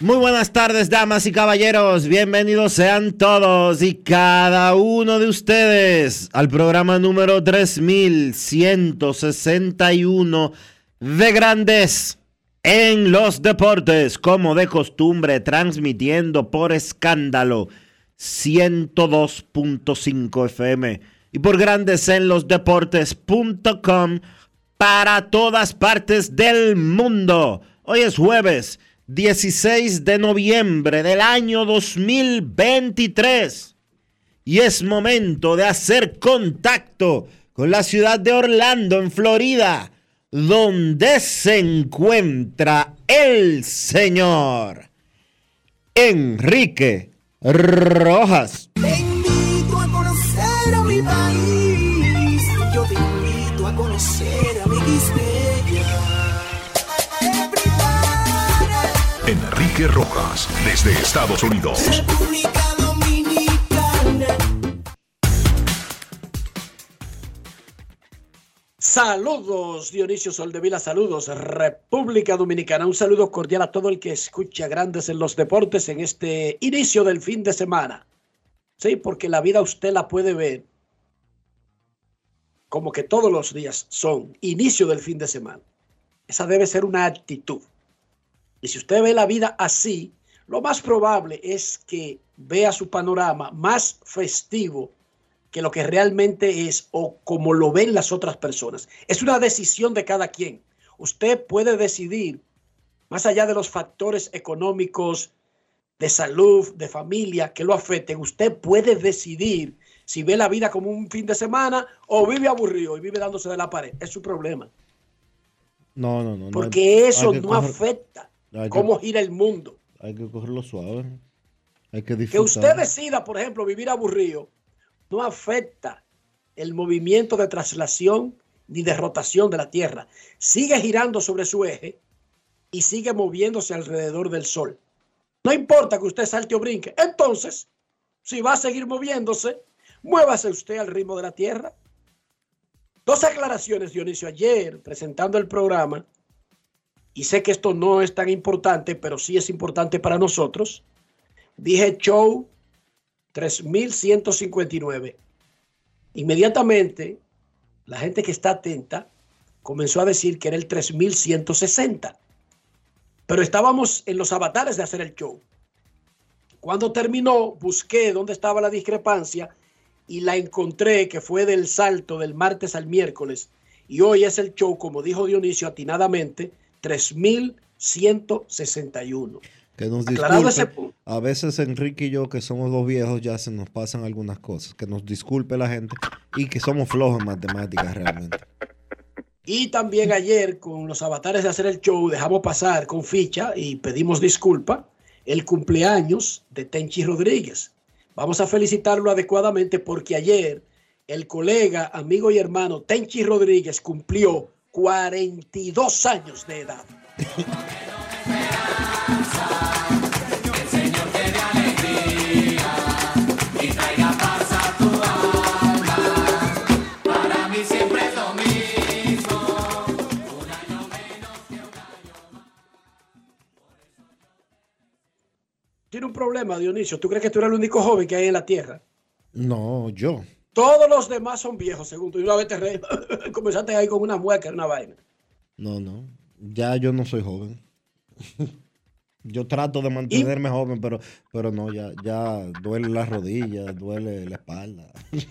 Muy buenas tardes, damas y caballeros. Bienvenidos sean todos y cada uno de ustedes al programa número 3161 de Grandes en los Deportes, como de costumbre, transmitiendo por escándalo 102.5 FM y por Grandes en los Deportes.com para todas partes del mundo. Hoy es jueves 16 de noviembre del año 2023 y es momento de hacer contacto con la ciudad de Orlando, en Florida, donde se encuentra el señor Enrique Rojas. Te invito a conocer a mi país. Enrique Rojas desde Estados Unidos. República Dominicana. Saludos, Dionisio Soldevila, saludos, República Dominicana. Un saludo cordial a todo el que escucha Grandes en los Deportes en este inicio del fin de semana. Sí, porque la vida usted la puede ver como que todos los días son inicio del fin de semana. Esa debe ser una actitud. Y si usted ve la vida así, lo más probable es que vea su panorama más festivo que lo que realmente es o como lo ven las otras personas. Es una decisión de cada quien. Usted puede decidir, más allá de los factores económicos, de salud, de familia, que lo afecten, usted puede decidir si ve la vida como un fin de semana o vive aburrido y vive dándose de la pared. Es su problema. No, no, no. Porque eso no afecta que- cómo gira el mundo. Hay que cogerlo suave. Hay que Que disfrutar. usted decida, por ejemplo, vivir aburrido, no afecta el movimiento de traslación ni de rotación de la Tierra. Sigue girando sobre su eje y sigue moviéndose alrededor del Sol. No importa que usted salte o brinque. Entonces, si va a seguir moviéndose, muévase usted al ritmo de la Tierra. Dos aclaraciones, Dionisio, ayer presentando el programa, y sé que esto no es tan importante, pero sí es importante para nosotros. Dije show 3159. Inmediatamente, la gente que está atenta comenzó a decir que era el 3160. Pero estábamos en los avatares de hacer el show. Cuando terminó, busqué dónde estaba la discrepancia y la encontré que fue del salto del martes al miércoles. Y hoy es el show, como dijo Dionisio atinadamente, 3161. Que nos disculpe. ese punto. A veces Enrique y yo, que somos dos viejos, ya se nos pasan algunas cosas. Que nos disculpe la gente y que somos flojos en matemáticas realmente. Y también ayer con los avatares de hacer el show dejamos pasar con ficha y pedimos disculpa el cumpleaños de Tenchi Rodríguez. Vamos a felicitarlo adecuadamente porque ayer el colega, amigo y hermano Tenchi Rodríguez cumplió 42 años de edad. Tiene un problema, Dionisio. ¿Tú crees que tú eres el único joven que hay en la Tierra? No, yo. Todos los demás son viejos, según tú. Y una vez te re... comenzaste ahí con una mueca, una vaina. No, no. Ya yo no soy joven. yo trato de mantenerme joven, pero, pero no, ya, ya duele la rodilla, duele la espalda.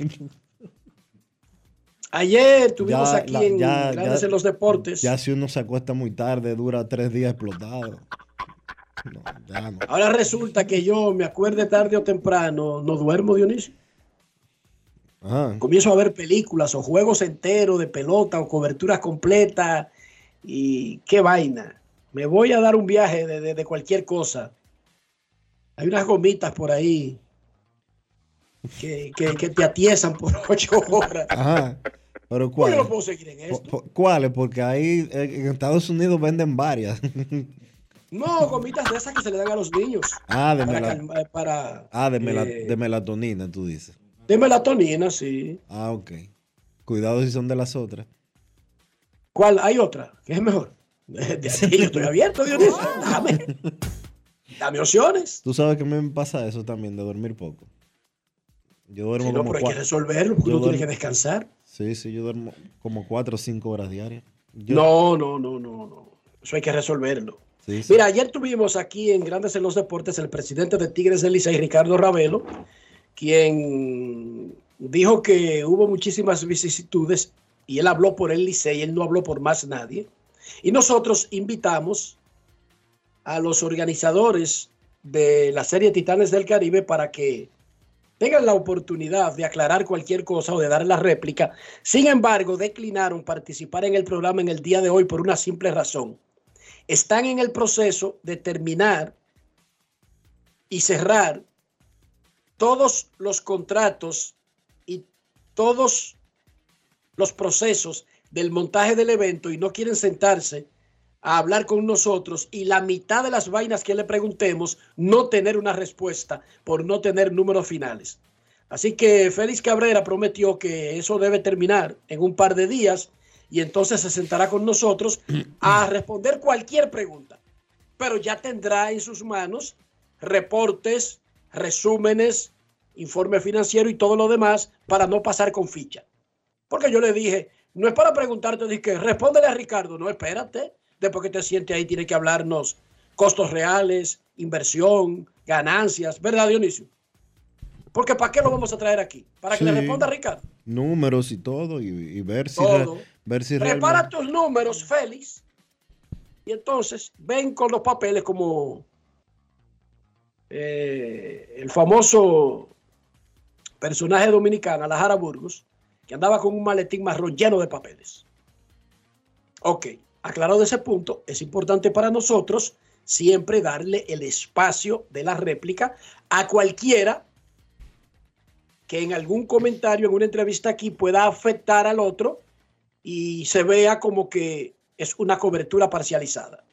Ayer tuvimos Ya, aquí la- en ya- Grandes ya- en los Deportes. Ya si uno se acuesta muy tarde, dura tres días explotado. No, ya no. Ahora resulta que yo me acuerde tarde o temprano, no duermo, Dionisio. Comienzo a ver películas o juegos enteros de pelota o coberturas completas y qué vaina. Me voy a dar un viaje de, de- de cualquier cosa. Hay unas gomitas por ahí que, que- que te atiesan por ocho horas. Ajá. Pero ¿Cómo yo no ¿cuáles? puedo seguir en Po- esto? po- ¿Cuáles? Porque ahí eh, en Estados Unidos venden varias. No, gomitas de esas que se le dan a los niños. Ah, de, Para, mela- para ah, de, eh, de melatonina, tú dices. De melatonina, sí. Ah, ok. Cuidado si son de las otras. ¿Cuál? Hay otra, que es mejor. De aquí yo estoy abierto, Dionisio. Dame. Dame opciones. Tú sabes que me pasa eso también, de dormir poco. Yo duermo no, como pero hay que resolverlo, porque yo uno tiene que descansar. Sí, sí, yo duermo como cuatro o cinco horas diarias. Yo- No, no, no, no, no. Eso hay que resolverlo. Sí, sí. Mira, ayer tuvimos aquí en Grandes en los Deportes el presidente de Tigres del Licey, Ricardo Ravelo, quien dijo que hubo muchísimas vicisitudes y él habló por el Licey, él no habló por más nadie. Y nosotros invitamos a los organizadores de la serie Titanes del Caribe para que tengan la oportunidad de aclarar cualquier cosa o de dar la réplica. Sin embargo, declinaron participar en el programa en el día de hoy por una simple razón. Están en el proceso de terminar y cerrar todos los contratos y todos los procesos del montaje del evento y no quieren sentarse a hablar con nosotros y la mitad de las vainas que le preguntemos no tener una respuesta por no tener números finales. Así que Félix Cabrera prometió que eso debe terminar en un par de días y entonces se sentará con nosotros a responder cualquier pregunta. Pero ya tendrá en sus manos reportes, resúmenes, informe financiero y todo lo demás para no pasar con ficha. Porque yo le dije, no es para preguntarte, dije, respóndele a Ricardo, no, espérate, después que te siente ahí tiene que hablarnos costos reales, inversión, ganancias, ¿verdad Dionisio? Porque ¿para qué lo vamos a traer aquí? Para que le responda a Ricardo. Números y todo, y, y ver si, Todo. re- ver si Prepara realmente- tus números, Félix. Y entonces ven con los papeles como eh, el famoso personaje dominicano, Alajara Burgos, que andaba con un maletín marrón lleno de papeles. Ok, aclarado ese punto, es importante para nosotros siempre darle el espacio de la réplica a cualquiera que en algún comentario, en una entrevista aquí, pueda afectar al otro y se vea como que es una cobertura parcializada.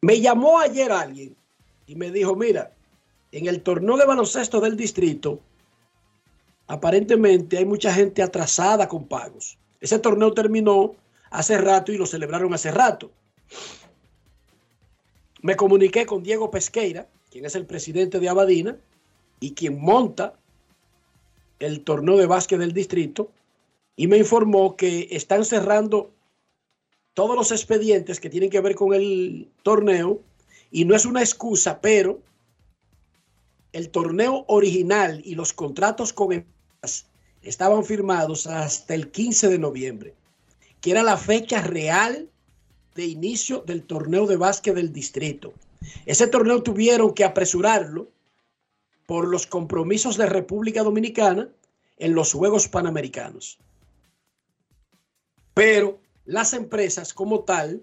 Me llamó ayer alguien y me dijo, mira, en el torneo de baloncesto del distrito, aparentemente hay mucha gente atrasada con pagos. Ese torneo terminó hace rato y lo celebraron hace rato. Me comuniqué con Diego Pesqueira, quien es el presidente de Abadina y quien monta el torneo de básquet del distrito, y me informó que están cerrando todos los expedientes que tienen que ver con el torneo, y no es una excusa, pero el torneo original y los contratos con empresas estaban firmados hasta el 15 de noviembre, que era la fecha real de inicio del torneo de básquet del distrito. Ese torneo tuvieron que apresurarlo por los compromisos de República Dominicana en los Juegos Panamericanos. Pero las empresas como tal,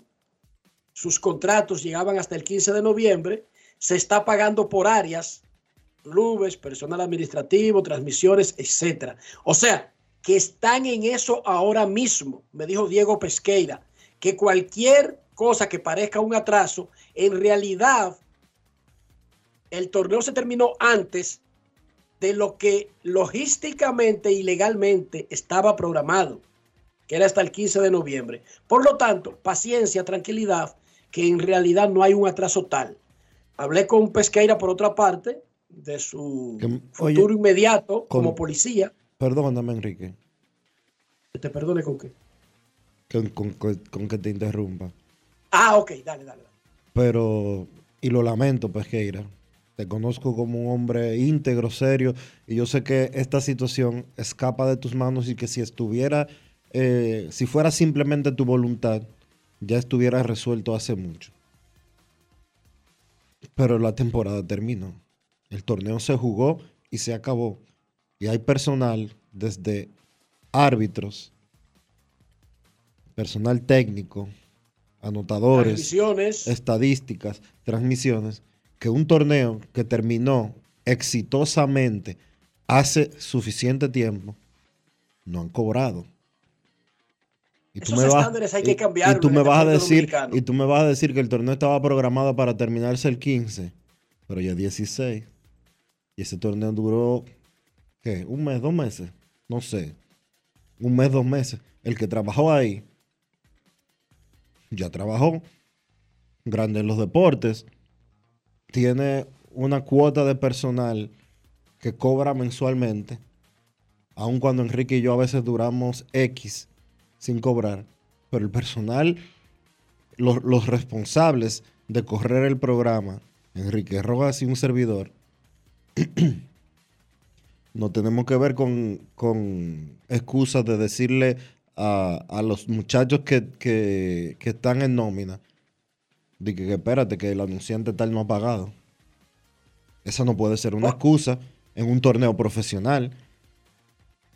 sus contratos llegaban hasta el 15 de noviembre, se está pagando por áreas clubes, personal administrativo, transmisiones, etcétera. O sea, que están en eso ahora mismo, me dijo Diego Pesqueira, que cualquier cosa que parezca un atraso, en realidad el torneo se terminó antes de lo que logísticamente y legalmente estaba programado, que era hasta el 15 de noviembre. Por lo tanto, paciencia, tranquilidad, que en realidad no hay un atraso tal. Hablé con Pesqueira por otra parte, de su Que- futuro oye, inmediato con- como policía. Perdóname, Enrique, Te perdone con qué. con, con- con- que te interrumpa. Ah, ok, dale, dale. dale. Pero, y lo lamento, Pesqueira. Te conozco como un hombre íntegro, serio, y yo sé que esta situación escapa de tus manos y que si estuviera, eh, si fuera simplemente tu voluntad, ya estuviera resuelto hace mucho. Pero la temporada terminó. El torneo se jugó y se acabó. Y hay personal, desde árbitros, personal técnico, anotadores, estadísticas, transmisiones, que un torneo que terminó exitosamente hace suficiente tiempo, no han cobrado. Y Esos hay que cambiarlo tú en me vas a deporte decir, dominicano. y tú me vas a decir que el torneo estaba programado para terminarse el 15, pero ya 16. Y ese torneo duró, ¿qué? ¿Un mes, dos meses? No sé. Un mes, dos meses. El que trabajó ahí, ya trabajó. Grande en los deportes. Tiene una cuota de personal que cobra mensualmente. Aun cuando Enrique y yo a veces duramos X sin cobrar. Pero el personal, los, responsables de correr el programa, Enrique Rojas y un servidor, no tenemos que ver con, con excusas de decirle a, a los muchachos que, que- que están en nómina, de que, que espérate, que el anunciante tal no ha pagado. Esa no puede ser una excusa en un torneo profesional.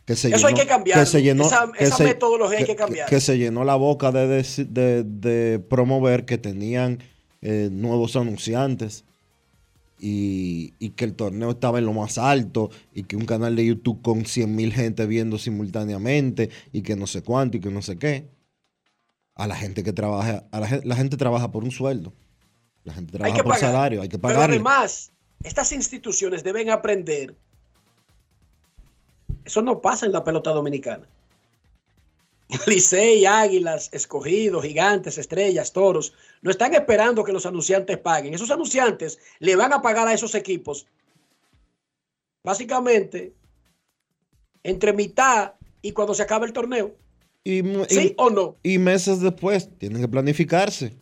Que se Eso hay que cambiarlo. se llenó- Esa- que esa se- metodología hay que cambiar. que se llenó la boca de, de- de promover que tenían eh, nuevos anunciantes y, y que el torneo estaba en lo más alto y que un canal de YouTube con 100 mil gente viendo simultáneamente y que no sé cuánto y que no sé qué. A la gente que trabaja, a la, gen- la gente trabaja por un sueldo. La gente trabaja por pagar. salario, hay que Pero pagarle. además, estas instituciones deben aprender. Eso no pasa en la pelota dominicana. Licey, Águilas, Escogidos, Gigantes, Estrellas, Toros, no están esperando que los anunciantes paguen. Esos anunciantes le van a pagar a esos equipos básicamente entre mitad y cuando se acaba el torneo. Y, mu- y- ¿Sí o no? y meses después tienen que planificarse.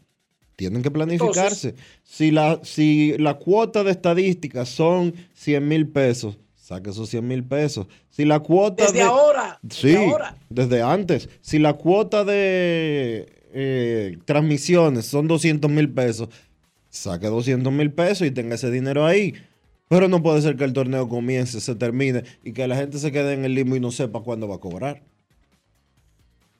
Tienen que planificarse. si, la, si la cuota de estadísticas son 100 mil pesos, saque esos 100 mil pesos. Si la cuota Desde de, ahora. Sí, Desde ahora. desde antes. Si la cuota de eh, transmisiones son 200 mil pesos, saque 200 mil pesos y tenga ese dinero ahí. Pero no puede ser que el torneo comience, se termine y que la gente se quede en el limbo y no sepa cuándo va a cobrar.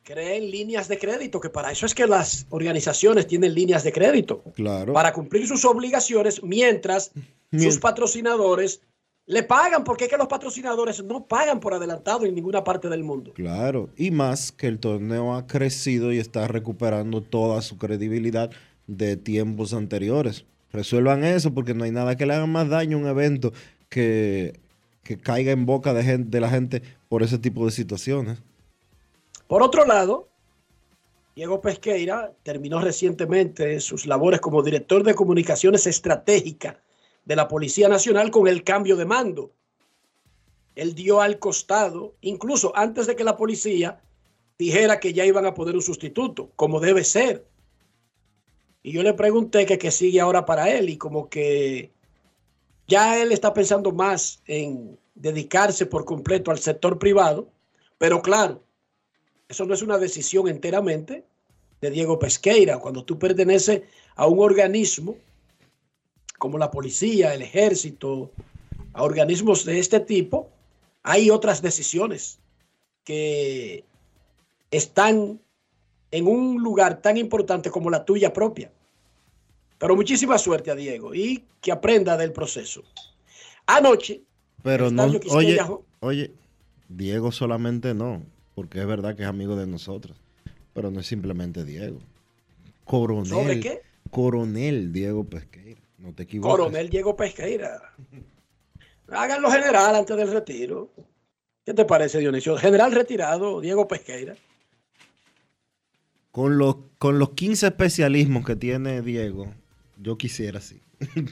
Creen líneas de crédito, que para eso es que las organizaciones tienen líneas de crédito. Claro. para cumplir sus obligaciones mientras Mien- sus patrocinadores le pagan, porque es que los patrocinadores no pagan por adelantado en ninguna parte del mundo. Claro, y más que el torneo ha crecido y está recuperando toda su credibilidad de tiempos anteriores. Resuelvan eso porque no hay nada que le haga más daño a un evento que, que caiga en boca de, gente, de la gente por ese tipo de situaciones. Por otro lado, Diego Pesqueira terminó recientemente sus labores como director de comunicaciones estratégica de la Policía Nacional con el cambio de mando. Él dio al costado, incluso antes de que la policía dijera que ya iban a poner un sustituto, como debe ser. Y yo le pregunté que qué sigue ahora para él y como que ya él está pensando más en dedicarse por completo al sector privado, pero claro, eso no es una decisión enteramente de Diego Pesqueira. Cuando tú perteneces a un organismo como la policía, el ejército, a organismos de este tipo, hay otras decisiones que están en un lugar tan importante como la tuya propia. Pero muchísima suerte a Diego y que aprenda del proceso. Anoche, Pero no, oye, oye, Diego solamente no, porque es verdad que es amigo de nosotros, pero no es simplemente Diego. Coronel. ¿Sobre qué? Coronel Diego Pesqueira, no te equivoques. Coronel Diego Pesqueira. Háganlo general antes del retiro. ¿Qué te parece, Dionisio? General retirado, Diego Pesqueira. Con los, con los 15 especialismos que tiene Diego, yo quisiera sí.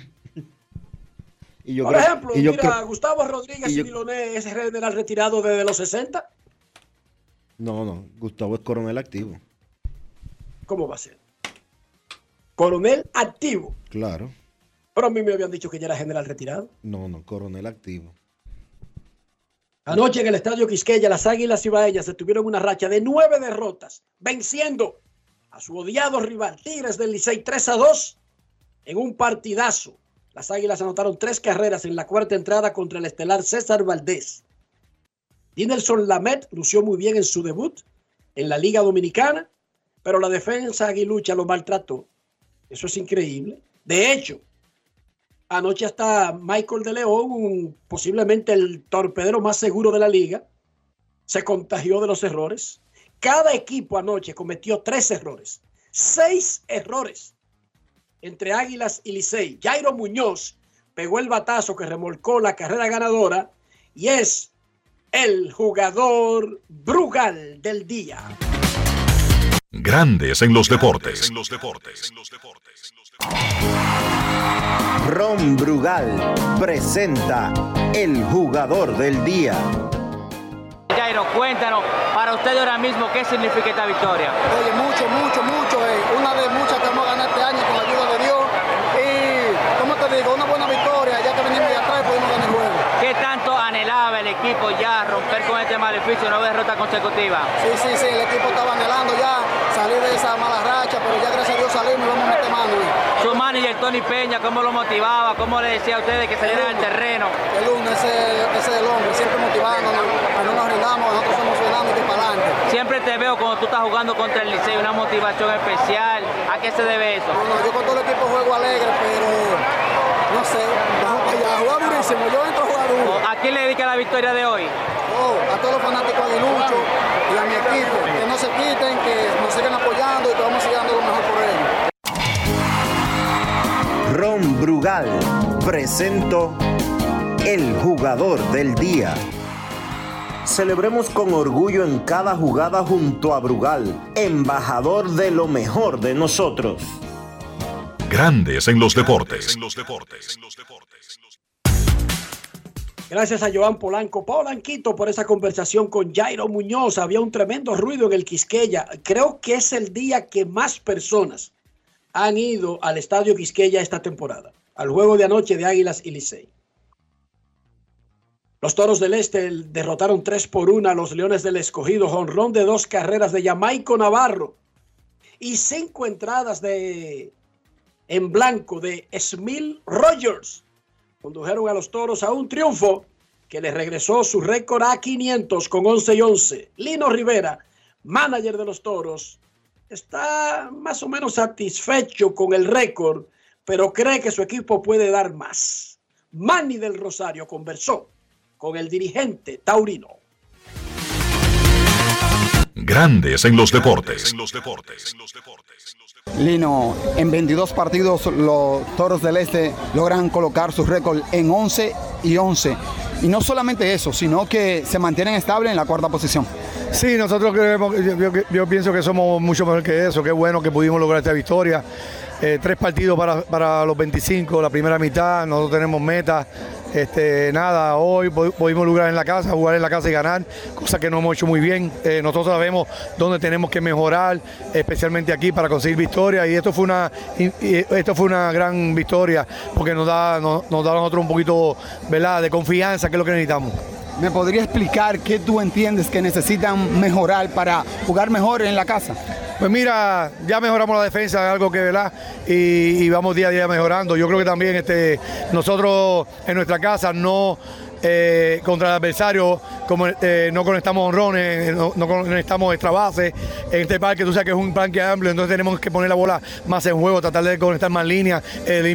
y yo Por creo- ejemplo, y yo mira, creo- Gustavo Rodríguez y y yo- Miloné es general retirado desde los 60. no, no, Gustavo es coronel activo, ¿Cómo va a ser? Coronel activo. claro. Pero a mí me habían dicho que ya era general retirado. No, no, coronel activo. Anoche en el estadio Quisqueya, las Águilas Ibaeñas se tuvieron una racha de nueve derrotas, venciendo a su odiado rival Tigres del Licey 3 a 2 en un partidazo. Las Águilas anotaron tres carreras en la cuarta entrada contra el estelar César Valdés. Dinelson Lamet lució muy bien en su debut en la Liga Dominicana, pero la defensa aguilucha lo maltrató. Eso es increíble. De hecho, Anoche hasta Michael de León, un- posiblemente el torpedero más seguro de la liga, se contagió de los errores. Cada equipo anoche cometió tres errores, seis errores entre Águilas y Licey. Jairo Muñoz pegó el batazo que remolcó la carrera ganadora y es el jugador Brugal del día. Grandes en los deportes. Ron Brugal presenta el jugador del día. Jairo, cuéntanos para usted ahora mismo qué significa esta victoria. Oye, mucho, mucho, mucho. eh, Una de muchas que vamos a ganar este año con la ayuda de Dios. Y, ¿cómo te digo? Una buena victoria. Ya que venimos de atrás y pudimos ganar el juego. ¿Qué tanto anhelaba el equipo ya maleficio, nueve derrotas consecutivas? Sí, sí, sí. El equipo estaba anhelando ya salir de esa mala racha, pero ya gracias a Dios salimos y vamos a meter mano. Su manager Tony Peña, ¿cómo lo motivaba? ¿Cómo le decía a ustedes que salieran al terreno? El lunes, ese, ese es el hombre, siempre motivándonos, que no nos rindamos, nosotros somos y que para adelante. Siempre te veo cuando tú estás jugando contra el Liceo, una motivación especial. ¿A qué se debe eso? No, no, yo con todo el equipo juego alegre, pero no sé, allá, jugar durísimo, yo entro a jugar duro. ¿A quién le dedica la victoria de hoy? Oh, a todos los fanáticos aguiluchos y a mi equipo, que no se quiten, que nos sigan apoyando y que vamos a seguir dando lo mejor por ellos. Ron Brugal presento el jugador del día. Celebremos con orgullo en cada jugada junto a Brugal, embajador de lo mejor de nosotros. Grandes en los deportes. Gracias a Joan Polanco, Polanquito, por esa conversación con Jairo Muñoz. Había un tremendo ruido en el Quisqueya. Creo que es el día que más personas han ido al estadio Quisqueya esta temporada, al juego de anoche de Águilas y Licey. Los Toros del Este derrotaron 3 por 1 a los Leones del Escogido, jonrón de dos carreras de Jamaico Navarro y cinco entradas de en blanco de Smil Rogers condujeron a los toros a un triunfo que les regresó su récord a 500 con 11 y 11. Lino Rivera, manager de los toros, está más o menos satisfecho con el récord, pero cree que su equipo puede dar más. Manny del Rosario conversó con el dirigente taurino. Grandes en los deportes. Lino, en 22 partidos los Toros del Este logran colocar su récord en 11 y 11. Y no solamente eso, sino que se mantienen estables en la cuarta posición. Sí, nosotros creemos, yo, yo- pienso que somos mucho mejor que eso. Qué bueno que pudimos lograr esta victoria. Eh, tres partidos para, para los 25, la primera mitad, nosotros tenemos meta. Este, nada, hoy pu- pudimos lograr en la casa, jugar en la casa y ganar, cosa que no hemos hecho muy bien. Eh, nosotros sabemos dónde tenemos que mejorar, especialmente aquí para conseguir victoria. Y esto fue una, esto fue una gran victoria porque nos da, nos, nos da a nosotros un poquito ¿verdad? de confianza, que es lo que necesitamos. ¿Me podría explicar qué tú entiendes que necesitan mejorar para jugar mejor en la casa? Pues mira, ya mejoramos la defensa, algo que, ¿verdad? Y, y vamos día a día mejorando. Yo creo que también este, nosotros en nuestra casa no eh, contra el adversario como, eh, no conectamos honrones, no, no conectamos extra base. En este parque tú sabes que es un parque amplio, entonces tenemos que poner la bola más en juego, tratar de conectar más líneas, el-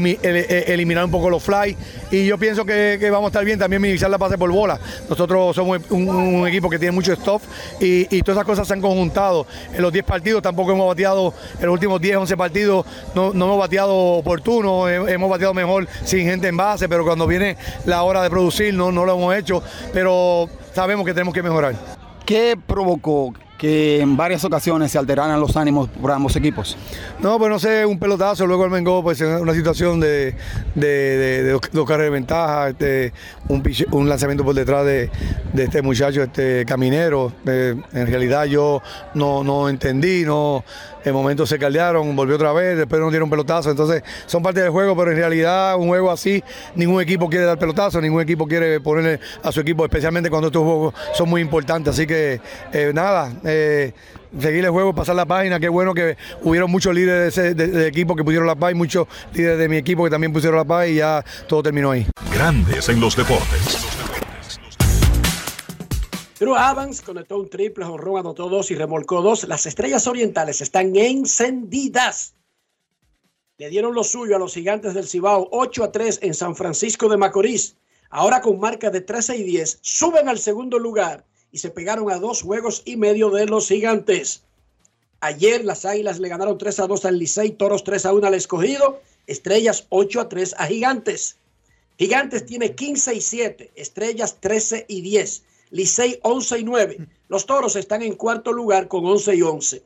eliminar un poco los fly. Y yo pienso que, vamos a estar bien también minimizar la pase por bola. Nosotros somos un, equipo que tiene mucho stuff y, y todas esas cosas se han conjuntado. En los 10 partidos tampoco hemos bateado, en los últimos 10, 11 partidos no, no hemos bateado oportuno, he- hemos bateado mejor sin gente en base, pero cuando viene la hora de producir no lo hemos hecho, pero sabemos que tenemos que mejorar. ¿Qué provocó que en varias ocasiones se alteraran los ánimos por ambos equipos? No, pues no sé, un pelotazo, luego el Mengo, pues una situación de, de, de- de dos, carreras de ventaja, este, un, un lanzamiento por detrás de, de este muchacho, este caminero. Eh, en realidad yo no, no entendí, no, en momentos se caldearon, volvió otra vez, después nos dieron pelotazo. Entonces son parte del juego, pero en realidad un juego así, ningún equipo quiere dar pelotazo, ningún equipo quiere ponerle a su equipo, especialmente cuando estos juegos son muy importantes. Así que eh, nada, eh, seguir el juego, pasar la página. Qué bueno que hubieron muchos líderes de, ese- de equipo que pusieron la paz y muchos líderes de mi equipo que también pusieron la paz y ya todo terminó ahí. Grandes en los deportes. Drew Evans conectó un triple, jonrón, anotó dos y remolcó dos. Las estrellas orientales están encendidas. Le dieron lo suyo a los gigantes del Cibao 8 a 3 en San Francisco de Macorís. Ahora con marca de 13 y 10, suben al segundo lugar y se pegaron a dos juegos y medio de los gigantes. Ayer las Águilas le ganaron 3 a 2 al Licey, Toros 3 a 1 al Escogido, Estrellas 8 a 3 a Gigantes. Gigantes tiene 15 y 7, Estrellas 13 y 10, Licey 11 y 9. Los Toros están en cuarto lugar con 11 y 11.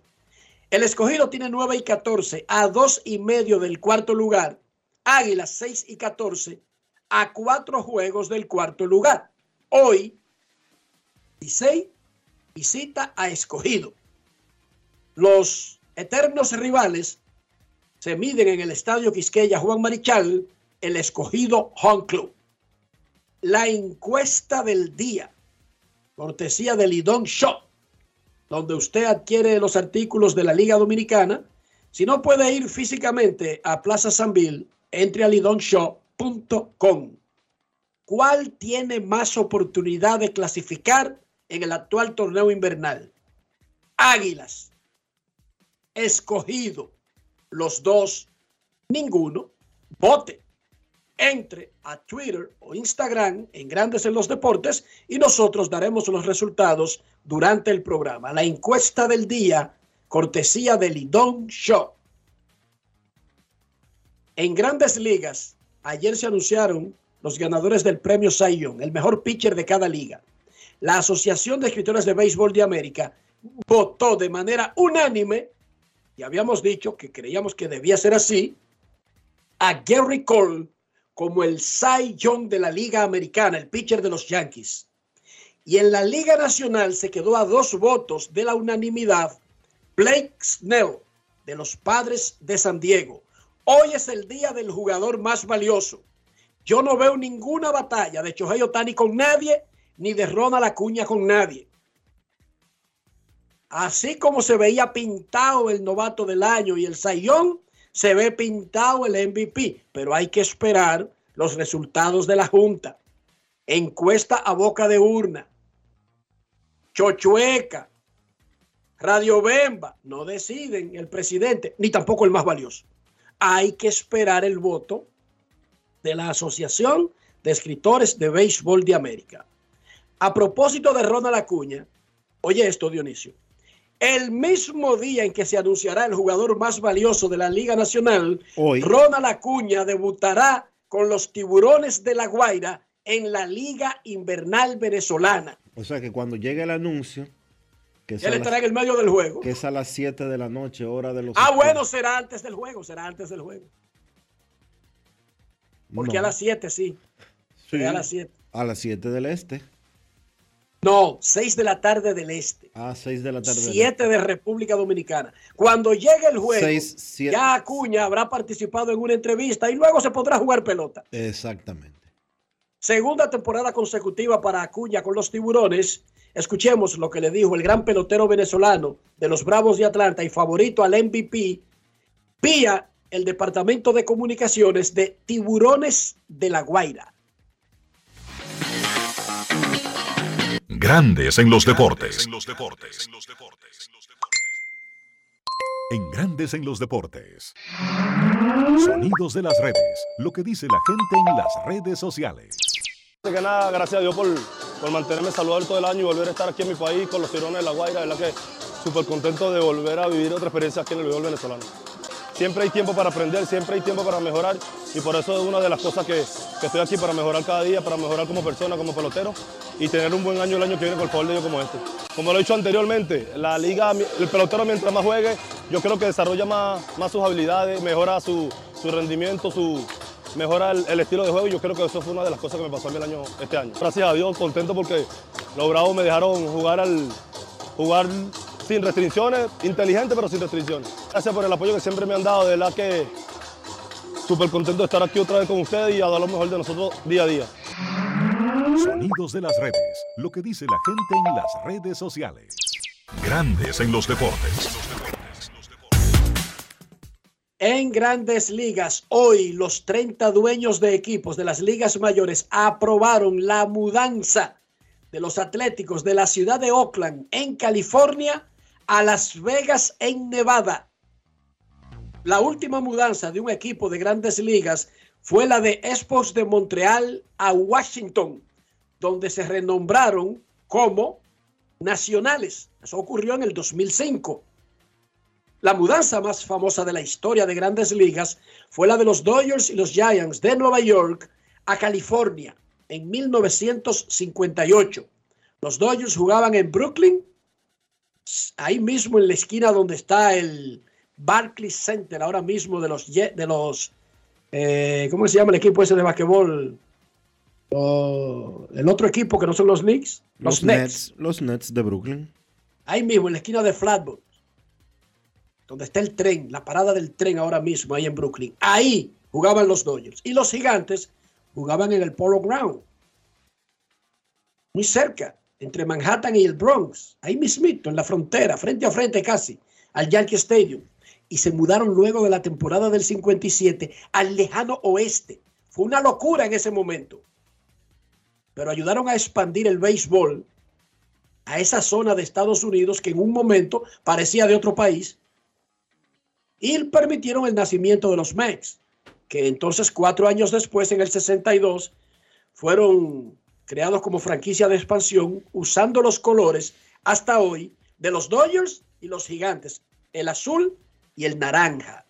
El Escogido tiene 9 y 14, a 2 y medio del cuarto lugar. Águilas 6 y 14, a 4 juegos del cuarto lugar. Hoy, Licey visita a Escogido. Los eternos rivales se miden en el Estadio Quisqueya Juan Marichal, el escogido Home Club. La encuesta del día, cortesía del Lidón Shop, donde usted adquiere los artículos de la Liga Dominicana. Si no puede ir físicamente a Plaza Sanville, entre a lidonshop.com. ¿Cuál tiene más oportunidad de clasificar en el actual torneo invernal? Águilas, escogido, los dos, ninguno, vote. Entre a Twitter o Instagram en Grandes en los Deportes y nosotros daremos los resultados durante el programa. La encuesta del día, cortesía del Lidón Show. En Grandes Ligas, ayer se anunciaron los ganadores del premio Young, el mejor pitcher de cada liga. La Asociación de Escritores de Béisbol de América votó de manera unánime y habíamos dicho que creíamos que debía ser así, a Gary Cole como el Cy Young de la Liga Americana, el pitcher de los Yankees. Y en la Liga Nacional se quedó a dos votos de la unanimidad Blake Snell de los Padres de San Diego. Hoy es el día del jugador más valioso. Yo no veo ninguna batalla de Shohei Otani con nadie, ni de Ronald Acuña con nadie. Así como se veía pintado el novato del año y el sayón, se ve pintado el MVP. Pero hay que esperar los resultados de la Junta. Encuesta a boca de urna. Chochueca. Radio Bemba. No deciden el presidente, ni tampoco el más valioso. Hay que esperar el voto de la Asociación de Escritores de Béisbol de América. A propósito de Ronald Acuña, oye esto, Dionisio. El mismo día en que se anunciará el jugador más valioso de la Liga Nacional, Hoy. Ronald Acuña debutará con los Tiburones de la Guaira en la Liga Invernal Venezolana. O sea que cuando llegue el anuncio, que Él estará en el medio del juego. que es a las 7 de la noche, hora de los. Ah, bueno, será antes del juego, será antes del juego. Porque No. a las 7 sí. Sí, a las 7. a las 7 del este. No, 6 de la tarde del este. A 6 de la tarde. del 7 de República Dominicana. Cuando llegue el juego, Seis, ya Acuña habrá participado en una entrevista y luego se podrá jugar pelota. este. Exactamente. Segunda temporada consecutiva para Acuña con los tiburones. Escuchemos lo que le dijo el gran pelotero venezolano de los Bravos de Atlanta y favorito al MVP vía el Departamento de Comunicaciones de Tiburones de la Guaira. Grandes en los deportes. En Grandes en los deportes. Sonidos de las redes. Lo que dice la gente en las redes sociales. Que nada, gracias a Dios por, por mantenerme saludable todo el año y volver a estar aquí en mi país con los tirones de La Guaira. De verdad que súper contento de volver a vivir otra experiencia aquí en el béisbol venezolano. Siempre hay tiempo para aprender, siempre hay tiempo para mejorar y por eso es una de las cosas que, que estoy aquí para mejorar cada día, para mejorar como persona, como pelotero y tener un buen año el año que viene con el favor de Dios como este. Como lo he dicho anteriormente, la liga, el pelotero mientras más juegue, yo creo que desarrolla más, más sus habilidades, mejora su, su rendimiento, su, mejora el, estilo de juego y yo creo que eso fue una de las cosas que me pasó a el año, este año. Gracias a Dios, contento porque los Bravos me dejaron jugar al jugar sin restricciones, inteligente pero sin restricciones. Gracias por el apoyo que siempre me han dado, de verdad que súper contento de estar aquí otra vez con ustedes y a dar lo mejor de nosotros día a día. Sonidos de las redes, lo que dice la gente en las redes sociales. Grandes en los deportes. En grandes ligas, hoy los 30 dueños de equipos de las ligas mayores aprobaron la mudanza de los Atléticos de la ciudad de Oakland, en California, a Las Vegas, en Nevada. La última mudanza de un equipo de grandes ligas fue la de Expos de Montreal a Washington, donde se renombraron como nacionales. Eso ocurrió en el 2005. La mudanza más famosa de la historia de grandes ligas fue la de los Dodgers y los Giants de Nueva York a California en 1958. Los Dodgers jugaban en Brooklyn, ahí mismo en la esquina donde está el Barclays Center, ahora mismo de los, de los eh, ¿cómo se llama el equipo ese de basquetbol? Oh, el otro equipo que no son los Knicks, los, los Nets. Nets. Los Nets de Brooklyn. Ahí mismo, en la esquina de Flatbush, donde está el tren, la parada del tren ahora mismo, ahí en Brooklyn. Ahí jugaban los Dodgers. Y los gigantes jugaban en el Polo Ground. Muy cerca, entre Manhattan y el Bronx. Ahí mismito, en la frontera, frente a frente casi, al Yankee Stadium. Y se mudaron luego de la temporada del 57 al lejano oeste. Fue una locura en ese momento. Pero ayudaron a expandir el béisbol a esa zona de Estados Unidos que en un momento parecía de otro país y permitieron el nacimiento de los Mex, que entonces cuatro años después, en el 62, fueron creados como franquicia de expansión usando los colores hasta hoy de los Dodgers y los Gigantes, el azul y el naranja.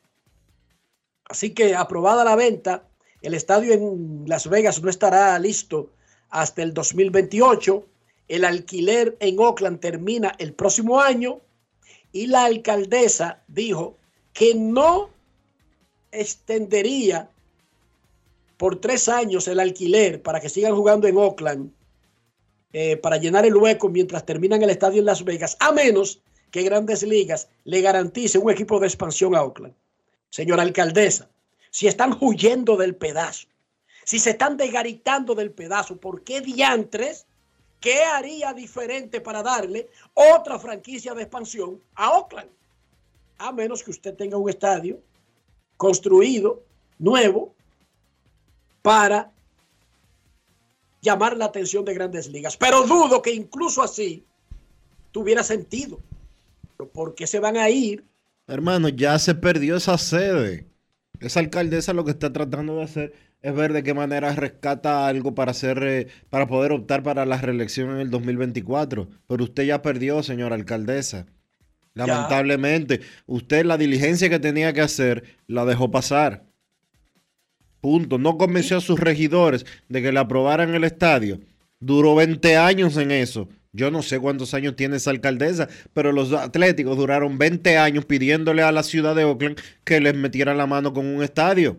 Así que aprobada la venta, el estadio en Las Vegas no estará listo hasta el 2028. El alquiler en Oakland termina el próximo año y la alcaldesa dijo que no extendería por tres años el alquiler para que sigan jugando en Oakland eh, para llenar el hueco mientras terminan el estadio en Las Vegas, a menos que Grandes Ligas le garantice un equipo de expansión a Oakland. Señora alcaldesa, si están huyendo del pedazo, si se están desgaritando del pedazo, ¿por qué diantres? ¿Qué haría diferente para darle otra franquicia de expansión a Oakland? A menos que usted tenga un estadio construido, nuevo, para llamar la atención de grandes ligas. Pero dudo que incluso así tuviera sentido. ¿Por qué se van a ir? Hermano, ya se perdió esa sede. Esa alcaldesa lo que está tratando de hacer es ver de qué manera rescata algo para hacer, eh, para poder optar para la reelección en el 2024. Pero usted ya perdió, señora alcaldesa. Lamentablemente, ya. usted la diligencia que tenía que hacer la dejó pasar. Punto. No convenció a sus regidores de que le aprobaran el estadio. Duró 20 años en eso. Yo no sé cuántos años tiene esa alcaldesa, pero los atléticos duraron 20 años pidiéndole a la ciudad de Oakland que les metiera la mano con un estadio.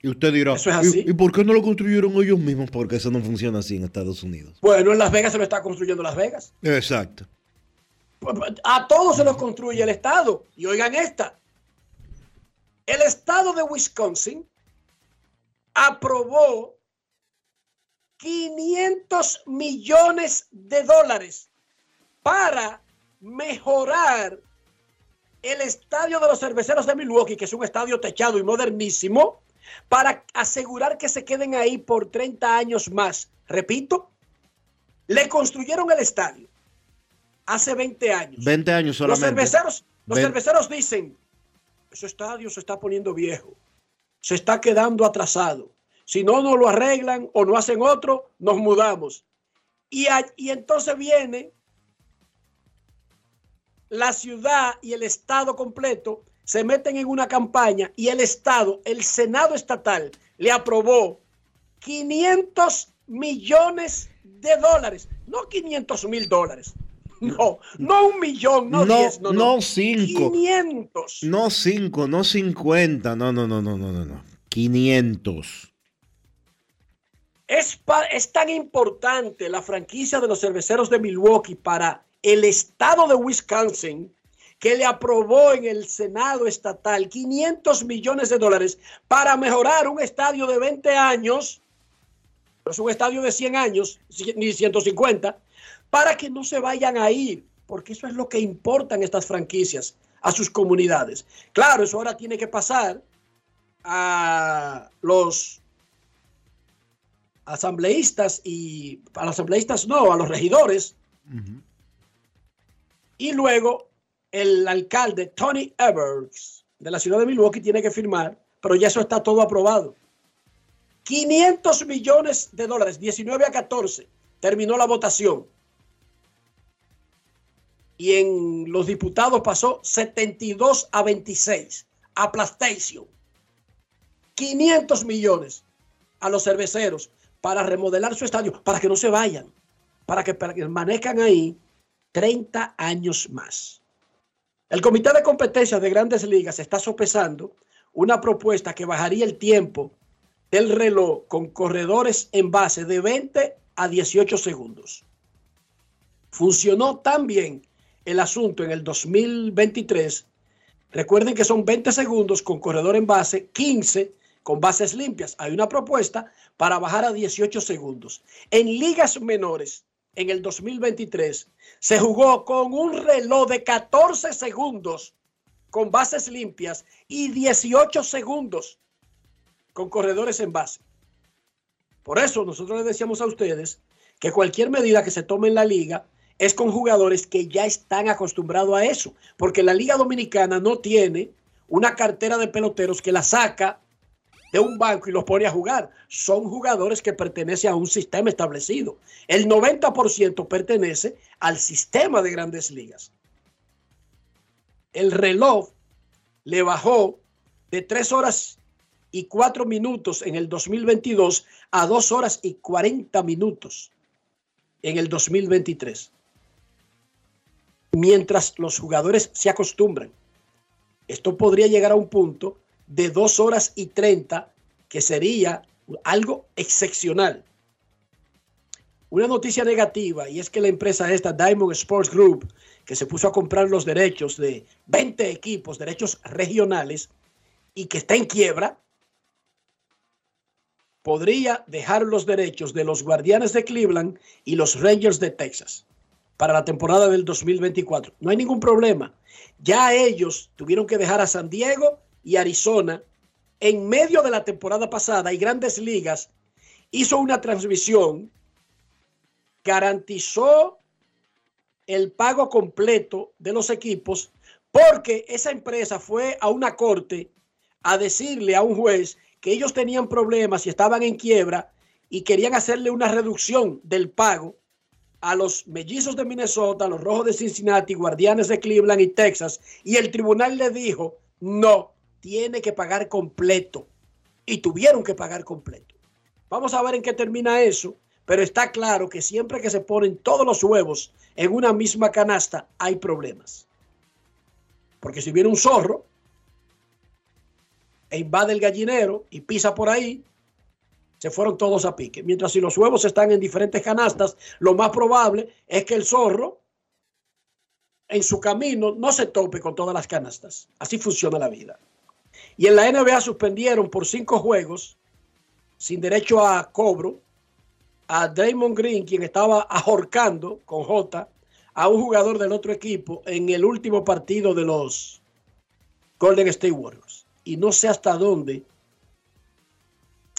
Y usted dirá, ¿Eso es así? ¿y, ¿y por qué no lo construyeron ellos mismos? Porque eso no funciona así en Estados Unidos. Bueno, en Las Vegas se lo está construyendo Las Vegas. Exacto. A todos se los construye el Estado. Y oigan esta. El Estado de Wisconsin aprobó 500 millones de dólares para mejorar el estadio de los cerveceros de Milwaukee, que es un estadio techado y modernísimo, para asegurar que se queden ahí por 30 años más. Repito, Le construyeron el estadio hace 20 años. 20 años Los solamente. cerveceros, los cerveceros dicen, ese estadio se está poniendo viejo, se está quedando atrasado. Si no nos lo arreglan o no hacen otro, nos mudamos. Y, y entonces viene la ciudad y el estado completo, se meten en una campaña y el estado, el Senado estatal, le aprobó 500 millones de dólares, no 500 mil dólares. No, no un millón, no, No, 10, no, no. no cinco. 500. No 5, no 50. No, no, no, no, no, no, no. 500. Es, pa- es tan importante la franquicia de los cerveceros de Milwaukee para el estado de Wisconsin que le aprobó en el Senado estatal 500 millones de dólares para mejorar un estadio de 20 años, no es un estadio de 100 años, ni 150, para que no se vayan a ir, porque eso es lo que importan estas franquicias a sus comunidades. Claro, eso ahora tiene que pasar a los asambleístas y a los asambleístas no, a los regidores. Y luego el alcalde Tony Evers de la ciudad de Milwaukee tiene que firmar, pero ya eso está todo aprobado. 500 millones de dólares, 19 a 14, terminó la votación. Y en los diputados pasó 72 a 26, aplastation. 500 millones a los cerveceros para remodelar su estadio, para que no se vayan, para que permanezcan ahí 30 años más. El Comité de Competencias de Grandes Ligas está sopesando una propuesta que bajaría el tiempo del reloj con corredores en base de 20 a 18 segundos. Funcionó tan bien el asunto en el 2023. Recuerden que son 20 segundos con corredor en base, 15 con bases limpias. Hay una propuesta para bajar a 18 segundos. En ligas menores, en el 2023, se jugó con un reloj de 14 segundos con bases limpias y 18 segundos con corredores en base. Por eso nosotros les decíamos a ustedes que cualquier medida que se tome en la liga es con jugadores que ya están acostumbrados a eso, porque la liga dominicana no tiene una cartera de peloteros que la saca de un banco y los pone a jugar. Son jugadores que pertenecen a un sistema establecido. El 90% pertenece al sistema de grandes ligas. El reloj le bajó de 3 horas y 4 minutos en el 2022 a 2 horas y 40 minutos en el 2023. Mientras los jugadores se acostumbran. Esto podría llegar a un punto de 2 horas y 30, que sería algo excepcional. Una noticia negativa, y es que la empresa esta, Diamond Sports Group, que se puso a comprar los derechos de 20 equipos, derechos regionales, y que está en quiebra, podría dejar los derechos de los Guardianes de Cleveland y los Rangers de Texas para la temporada del 2024. No hay ningún problema. Ya ellos tuvieron que dejar a San Diego y Arizona en medio de la temporada pasada y Grandes Ligas hizo una transmisión, garantizó el pago completo de los equipos porque esa empresa fue a una corte a decirle a un juez que ellos tenían problemas y estaban en quiebra y querían hacerle una reducción del pago a los mellizos de Minnesota, a los rojos de Cincinnati, guardianes de Cleveland y Texas. Y el tribunal le dijo, no, tiene que pagar completo. Y tuvieron que pagar completo. Vamos a ver en qué termina eso, pero está claro que siempre que se ponen todos los huevos en una misma canasta, hay problemas. Porque si viene un zorro e invade el gallinero y pisa por ahí, se fueron todos a pique. Mientras si los huevos están en diferentes canastas, lo más probable es que el zorro en su camino no se tope con todas las canastas. Así funciona la vida. Y en la NBA suspendieron por cinco juegos, sin derecho a cobro, a Draymond Green, quien estaba ahorcando con J a un jugador del otro equipo en el último partido de los Golden State Warriors. Y no sé hasta dónde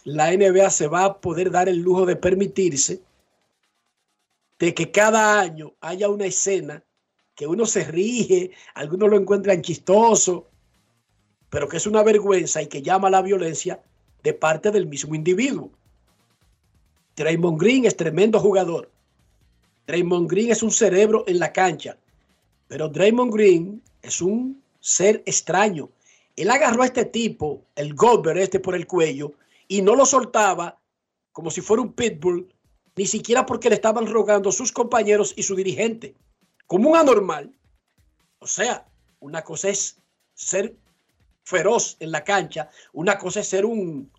la NBA se va a poder dar el lujo de permitirse de que cada año haya una escena que uno se ríe, algunos lo encuentran chistoso, pero que es una vergüenza y que llama a la violencia de parte del mismo individuo. Draymond Green es tremendo jugador. Draymond Green es un cerebro en la cancha, pero Draymond Green es un ser extraño. Él agarró a este tipo, el Goldberg este por el cuello, y no lo soltaba como si fuera un pitbull, ni siquiera porque le estaban rogando sus compañeros y su dirigente, como un anormal. O sea, una cosa es ser feroz en la cancha, una cosa es ser un,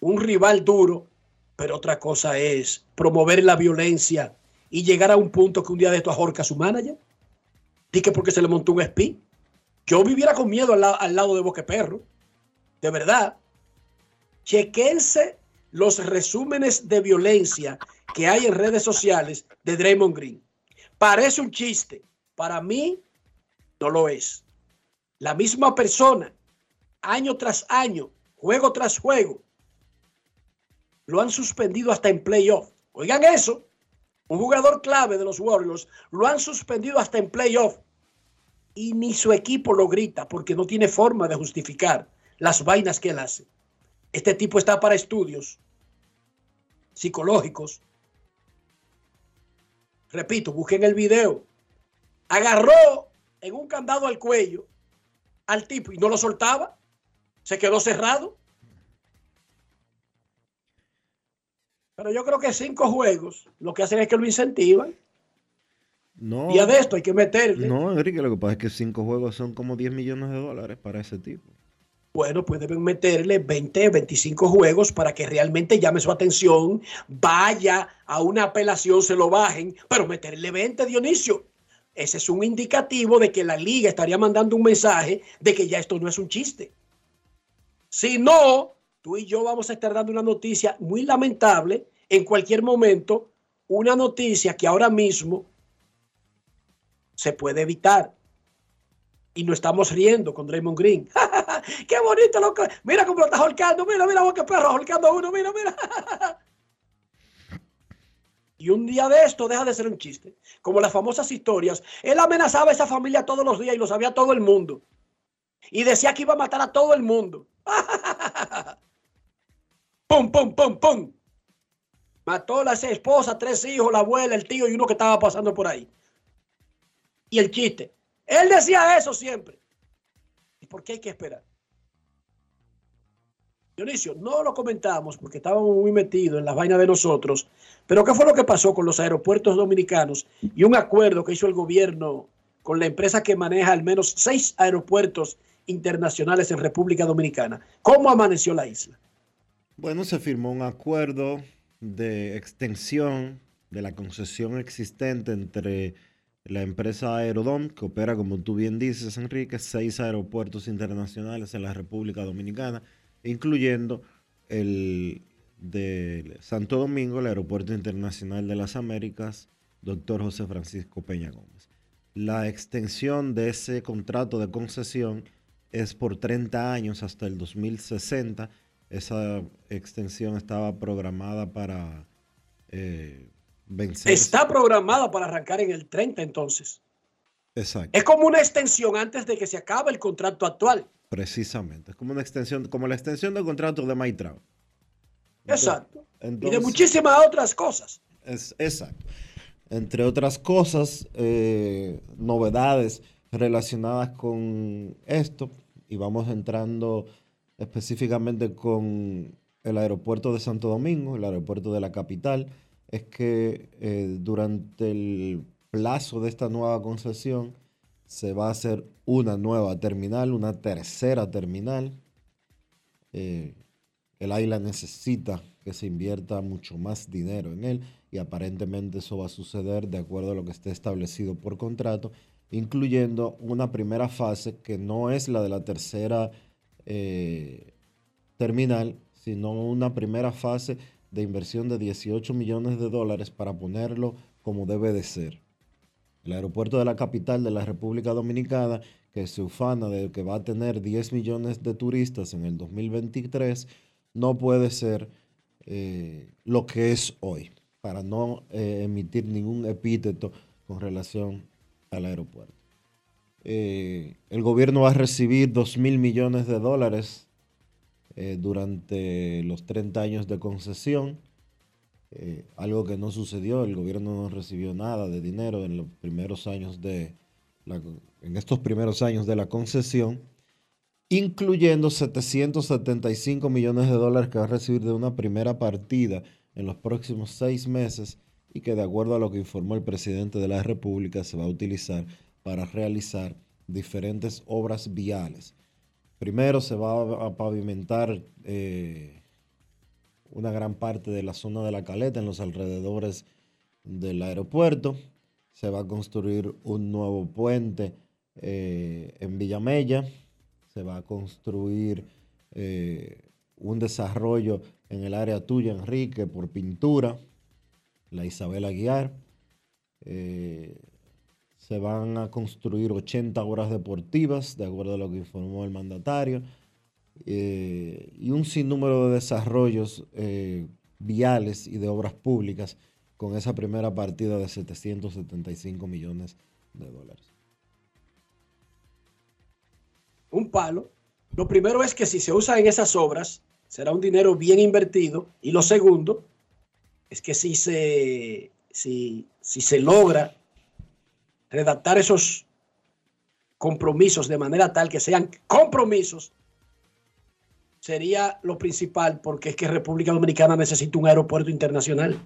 un rival duro, pero otra cosa es promover la violencia y llegar a un punto que un día de esto ahorca a su manager. Dice porque se le montó un espí. Yo viviera con miedo al, al lado de Boque Perro. De verdad. Chequense los resúmenes de violencia que hay en redes sociales de Draymond Green. Parece un chiste. Para mí, no lo es. La misma persona, año tras año, juego tras juego, lo han suspendido hasta en playoff. Oigan eso. Un jugador clave de los Warriors lo han suspendido hasta en playoff. Y ni su equipo lo grita porque no tiene forma de justificar las vainas que él hace. Este tipo está para estudios psicológicos. Repito, busquen el video. Agarró en un candado al cuello al tipo y no lo soltaba. Se quedó cerrado. Pero yo creo que cinco juegos lo que hacen es que lo incentivan. No. Y a de esto hay que meterle. No, Enrique, lo que pasa es que cinco juegos son como 10 millones de dólares para ese tipo. Bueno, pues deben meterle 20, 25 juegos para que realmente llame su atención, vaya a una apelación, se lo bajen, pero meterle 20, Dionisio. Ese es un indicativo de que la liga estaría mandando un mensaje de que ya esto no es un chiste. Si no, tú y yo vamos a estar dando una noticia muy lamentable en cualquier momento, una noticia que ahora mismo se puede evitar. Y no estamos riendo con Draymond Green. ¡Qué bonito! Lo que... Mira cómo lo está holcando. Mira, mira, qué perro holcando a uno. Mira, mira. y un día de esto deja de ser un chiste. Como las famosas historias. Él amenazaba a esa familia todos los días y lo sabía todo el mundo. Y decía que iba a matar a todo el mundo. ¡Pum, pum, pum, pum! Mató a la esposa, tres hijos, la abuela, el tío y uno que estaba pasando por ahí. Y el chiste. Él decía eso siempre. ¿Y por qué hay que esperar? Dionisio, no lo comentamos porque estábamos muy metidos en las vainas de nosotros, pero ¿qué fue lo que pasó con los aeropuertos dominicanos y un acuerdo que hizo el gobierno con la empresa que maneja al menos seis aeropuertos internacionales en República Dominicana? ¿Cómo amaneció la isla? Bueno, se firmó un acuerdo de extensión de la concesión existente entre la empresa Aerodom, que opera, como tú bien dices, Enrique, seis aeropuertos internacionales en la República Dominicana, incluyendo el de Santo Domingo, el Aeropuerto Internacional de las Américas, doctor José Francisco Peña Gómez. La extensión de ese contrato de concesión es por 30 años hasta el 2060. Esa extensión estaba programada para eh, vencer. Está programada para arrancar en el 30 entonces. Exacto. Es como una extensión antes de que se acabe el contrato actual. Precisamente. Es como una extensión, como la extensión del contrato de Maitrao. Exacto. Entonces, y de muchísimas otras cosas. Es, exacto. Entre otras cosas, eh, novedades relacionadas con esto, y vamos entrando específicamente con el aeropuerto de Santo Domingo, el aeropuerto de la capital, es que eh, durante el plazo de esta nueva concesión se va a hacer una nueva terminal, una tercera terminal. Eh, el AILA necesita que se invierta mucho más dinero en él y aparentemente eso va a suceder de acuerdo a lo que esté establecido por contrato, incluyendo una primera fase que no es la de la tercera eh, terminal, sino una primera fase de inversión de 18 millones de dólares para ponerlo como debe de ser. El aeropuerto de la capital de la República Dominicana, que se ufana de que va a tener 10 millones de turistas en el 2023, no puede ser eh, lo que es hoy. para no eh, emitir ningún epíteto con relación al aeropuerto. Eh, el gobierno va a recibir 2 mil millones de dólares eh, durante los 30 años de concesión, eh, algo que no sucedió, el gobierno no recibió nada de dinero en los primeros años de la- en estos primeros años de la concesión, incluyendo 775 millones de dólares que va a recibir de una primera partida en los próximos seis meses y que de acuerdo a lo que informó el presidente de la República se va a utilizar para realizar diferentes obras viales. Primero se va a pavimentar eh, una gran parte de la zona de la caleta en los alrededores del aeropuerto. Se va a construir un nuevo puente eh, en Villamella. Se va a construir eh, un desarrollo en el área tuya, Enrique, por pintura, la Isabel Aguiar. Se van a construir 80 horas deportivas, de acuerdo a lo que informó el mandatario, eh, y un sinnúmero de desarrollos eh, viales y de obras públicas con esa primera partida de 775 millones de dólares. un palo. Lo primero es que si se usa en esas obras, será un dinero bien invertido. Y lo segundo es que si se, si, si se logra redactar esos compromisos de manera tal que sean compromisos, sería lo principal porque es que República Dominicana necesita un aeropuerto internacional.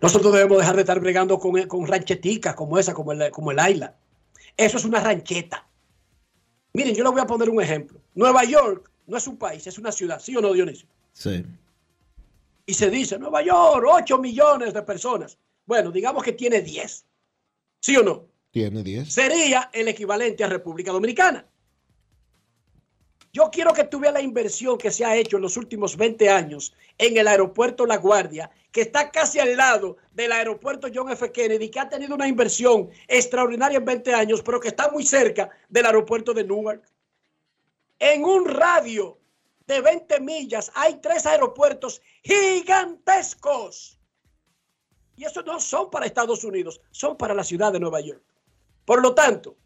Nosotros debemos dejar de estar bregando con, con rancheticas como esa, como el, como el Aila. Eso es una rancheta. Miren, yo les voy a poner un ejemplo. Nueva York no es un país, es una ciudad, ¿sí o no, Dionisio? Sí. Y se dice, Nueva York, 8 millones de personas. Bueno, digamos que tiene 10. ¿Sí o no? Tiene 10. Sería el equivalente a República Dominicana. Yo quiero que tú veas la inversión que se ha hecho en los últimos 20 años en el aeropuerto La Guardia, que está casi al lado del aeropuerto John F. Kennedy, que ha tenido una inversión extraordinaria en 20 años, pero que está muy cerca del aeropuerto de Newark. En un radio de 20 millas hay tres aeropuertos gigantescos. Y esos no son para Estados Unidos, son para la ciudad de Nueva York. Por lo tanto,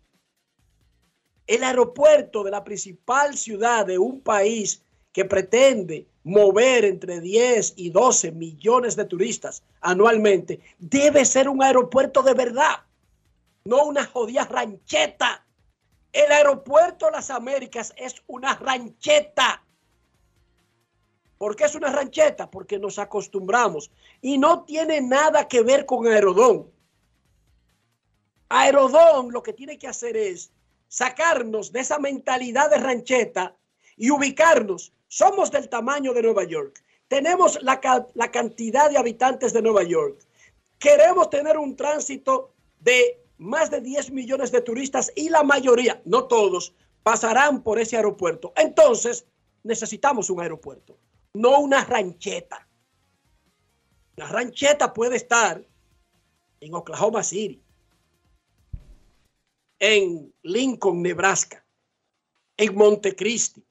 el aeropuerto de la principal ciudad de un país que pretende mover entre 10 y 12 millones de turistas anualmente, debe ser un aeropuerto de verdad, no una jodida rancheta. El aeropuerto de las Américas es una rancheta. ¿Por qué es una rancheta? Porque nos acostumbramos y no tiene nada que ver con Aerodón. Aerodón lo que tiene que hacer es sacarnos de esa mentalidad de rancheta y ubicarnos. Somos del tamaño de Nueva York. Tenemos la, la cantidad de habitantes de Nueva York. Queremos tener un tránsito de más de 10 millones de turistas y la mayoría, no todos, pasarán por ese aeropuerto. Entonces, necesitamos un aeropuerto, no una rancheta. La rancheta puede estar en Oklahoma City, en Lincoln, Nebraska, en Montecristi.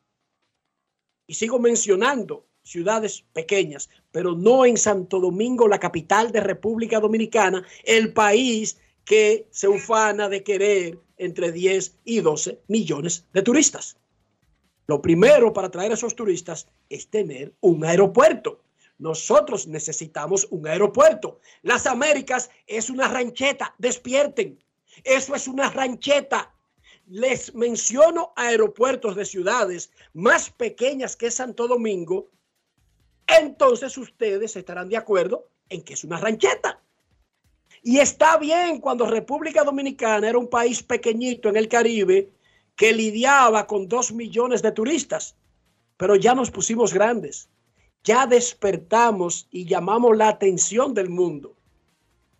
Y sigo mencionando ciudades pequeñas, pero no en Santo Domingo, la capital de República Dominicana, el país que se ufana de querer entre 10 y 12 millones de turistas. Lo primero para atraer a esos turistas es tener un aeropuerto. Nosotros necesitamos un aeropuerto. Las Américas es una rancheta. Despierten. Eso es una rancheta. Les menciono aeropuertos de ciudades más pequeñas que Santo Domingo. Entonces ustedes estarán de acuerdo en que es una rancheta. Y está bien cuando República Dominicana era un país pequeñito en el Caribe que lidiaba con dos millones de turistas. Pero ya nos pusimos grandes. Ya despertamos y llamamos la atención del mundo.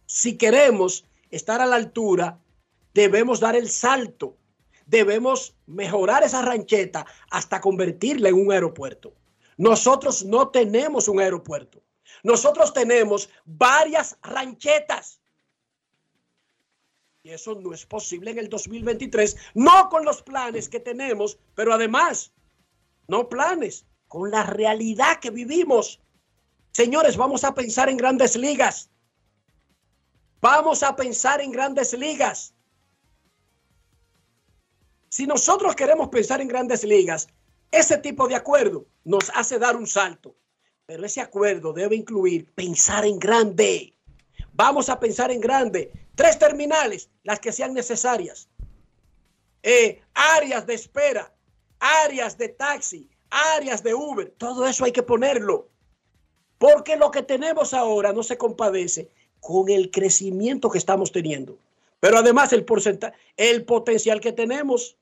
Si queremos estar a la altura, debemos dar el salto. Debemos mejorar esa rancheta hasta convertirla en un aeropuerto. Nosotros no tenemos un aeropuerto. Nosotros tenemos varias ranchetas. Y eso no es posible en el 2023, no con los planes que tenemos, pero además, no planes, con la realidad que vivimos. Señores, vamos a pensar en grandes ligas. Vamos a pensar en grandes ligas. Si nosotros queremos pensar en grandes ligas, ese tipo de acuerdo nos hace dar un salto. Pero ese acuerdo debe incluir pensar en grande. Vamos a pensar en grande. Tres terminales, las que sean necesarias. Eh, áreas de espera, áreas de taxi, áreas de Uber. Todo eso hay que ponerlo. Porque lo que tenemos ahora no se compadece con el crecimiento que estamos teniendo. Pero además el el potencial que tenemos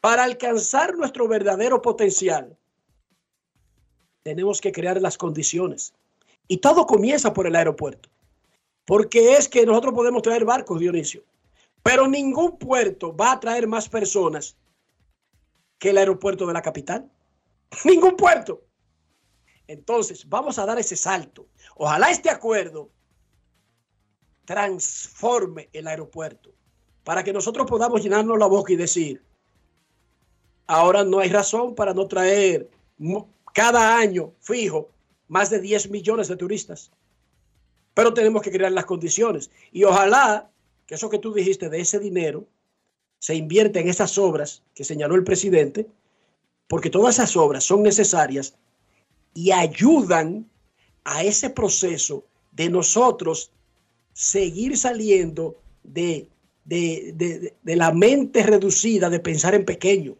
para alcanzar nuestro verdadero potencial, tenemos que crear las condiciones. Y todo comienza por el aeropuerto. Porque es que nosotros podemos traer barcos, Dionisio. Pero ningún puerto va a traer más personas que el aeropuerto de la capital. Ningún puerto. Entonces, vamos a dar ese salto. Ojalá este acuerdo transforme el aeropuerto para que nosotros podamos llenarnos la boca y decir, ahora no hay razón para no traer cada año fijo más de 10 millones de turistas. Pero tenemos que crear las condiciones. Y ojalá que eso que tú dijiste de ese dinero se invierta en esas obras que señaló el presidente, porque todas esas obras son necesarias y ayudan a ese proceso de nosotros seguir saliendo de, de, la mente reducida de pensar en pequeño.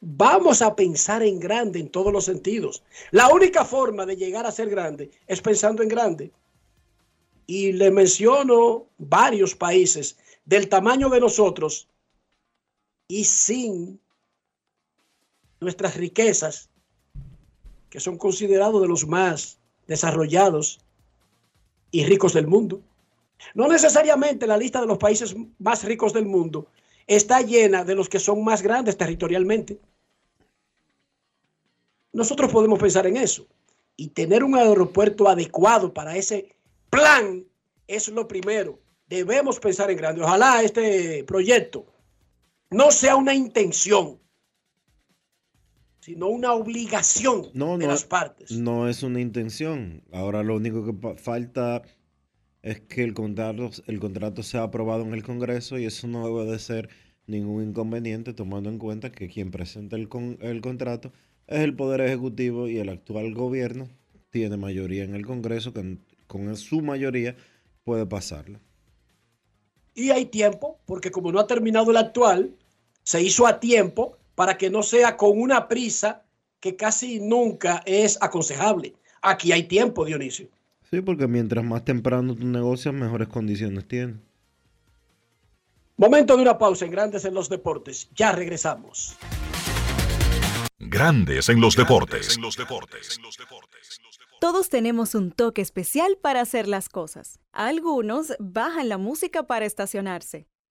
Vamos a pensar en grande en todos los sentidos. La única forma de llegar a ser grande es pensando en grande. Y le menciono varios países del tamaño de nosotros y sin nuestras riquezas, que son considerados de los más desarrollados y ricos del mundo. No necesariamente la lista de los países más ricos del mundo está llena de los que son más grandes territorialmente. Nosotros podemos pensar en eso y tener un aeropuerto adecuado para ese plan es lo primero. Debemos pensar en grande. Ojalá este proyecto no sea una intención, sino una obligación de las partes. No es una intención. Ahora lo único que falta es que el contrato, el contrato sea aprobado en el Congreso y eso no debe de ser ningún inconveniente tomando en cuenta que quien presenta el, el contrato es el Poder Ejecutivo y el actual gobierno tiene mayoría en el Congreso que con su mayoría puede pasarlo. Y hay tiempo, porque como no ha terminado el actual, se hizo a tiempo para que no sea con una prisa que casi nunca es aconsejable. Aquí hay tiempo, Dionisio. Sí, porque mientras más temprano tu negocias, mejores condiciones tienes. Momento de una pausa en Grandes en los Deportes. Ya regresamos. Grandes en los Deportes. En los Deportes. Todos tenemos un toque especial para hacer las cosas. Algunos bajan la música para estacionarse.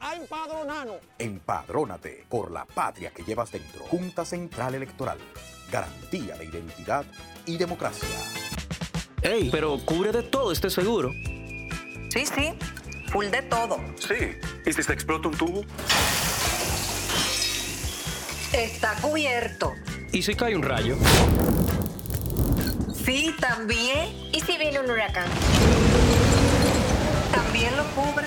a empadronarnos. Empadrónate por la patria que llevas dentro. Junta Central Electoral. Garantía de identidad y democracia. Ey, pero cubre de todo este seguro. Sí, sí, full de todo. Sí. ¿Y si se explota un tubo? Está cubierto. ¿Y si cae un rayo? Sí, también. ¿Y si viene un huracán? También lo cubre.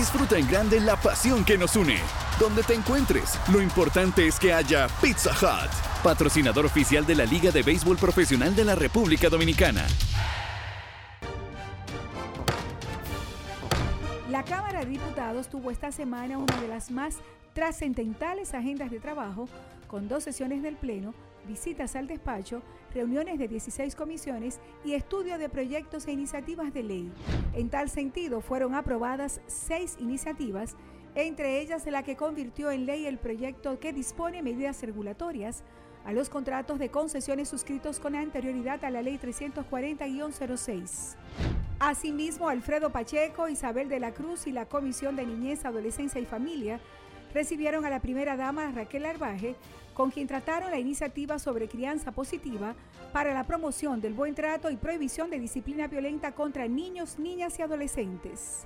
Disfruta en grande la pasión que nos une. Donde te encuentres, lo importante es que haya Pizza Hut, patrocinador oficial de la Liga de Béisbol Profesional de la República Dominicana. La Cámara de Diputados tuvo esta semana una de las más trascendentales agendas de trabajo, con dos sesiones del Pleno, visitas al despacho, reuniones de 16 comisiones y estudio de proyectos e iniciativas de ley. En tal sentido, fueron aprobadas seis iniciativas, entre ellas la que convirtió en ley el proyecto que dispone medidas regulatorias a los contratos de concesiones suscritos con anterioridad a la Ley 340-06. Asimismo, Alfredo Pacheco, Isabel de la Cruz y la Comisión de Niñez, Adolescencia y Familia recibieron a la primera dama Raquel Arbaje, con quien trataron la iniciativa sobre crianza positiva para la promoción del buen trato y prohibición de disciplina violenta contra niños, niñas y adolescentes.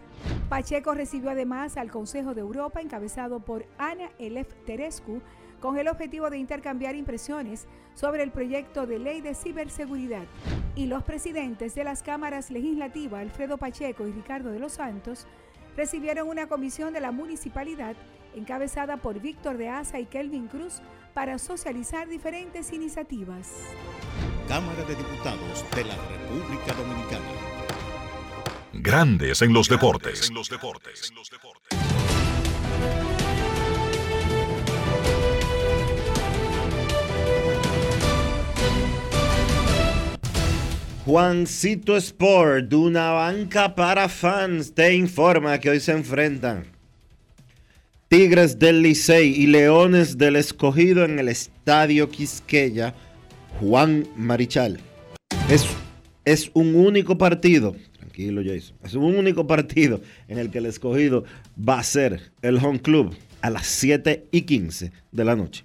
Pacheco recibió además al Consejo de Europa, encabezado por Ana Elef Terescu, con el objetivo de intercambiar impresiones sobre el proyecto de ley de ciberseguridad. Y los presidentes de las cámaras legislativas, Alfredo Pacheco y Ricardo de los Santos, recibieron una comisión de la municipalidad encabezada por Víctor de Asa y Kelvin Cruz para socializar diferentes iniciativas. Cámara de Diputados de la República Dominicana. Grandes en los deportes. En los deportes. Juancito Sport, una banca para fans, te informa que hoy se enfrentan Tigres del Licey y Leones del Escogido en el Estadio Quisqueya, Juan Marichal. Es, es un único partido, tranquilo Jason, es un único partido en el que el Escogido va a ser el home club a las 7 y 15 de la noche.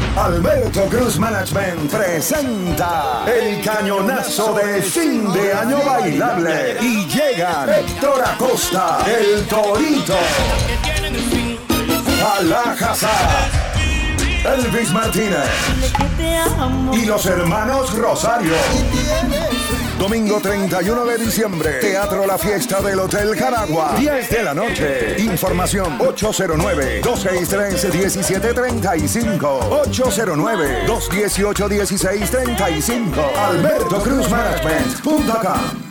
Alberto Cruz Management presenta el cañonazo de fin de año bailable. Y llegan Héctor Acosta, el Torito, Alajazá, Elvis Martínez y los hermanos Rosario. Domingo 31 de diciembre, Teatro La Fiesta del Hotel Caragua, 10 de la noche. Información 809-263-1735. 809-218-1635. AlbertoCruzManagement.com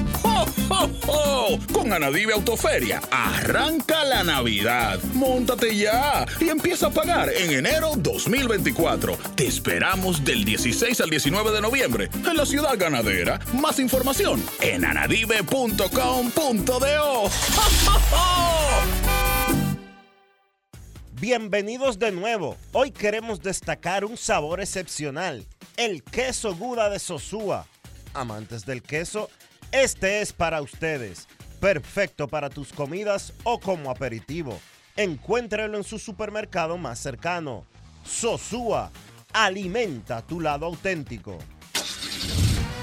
Con Anadive Autoferia, arranca la Navidad. Móntate ya y empieza a pagar en enero 2024. Te esperamos del 16 al 19 de noviembre en la ciudad ganadera. Más información en anadive.com.do. ¡Ho, ho, ho! Bienvenidos de nuevo. Hoy queremos destacar un sabor excepcional, el queso Guda de Sosúa. Amantes del queso, este es para ustedes. Perfecto para tus comidas o como aperitivo. Encuéntralo en su supermercado más cercano. Sosúa, alimenta tu lado auténtico.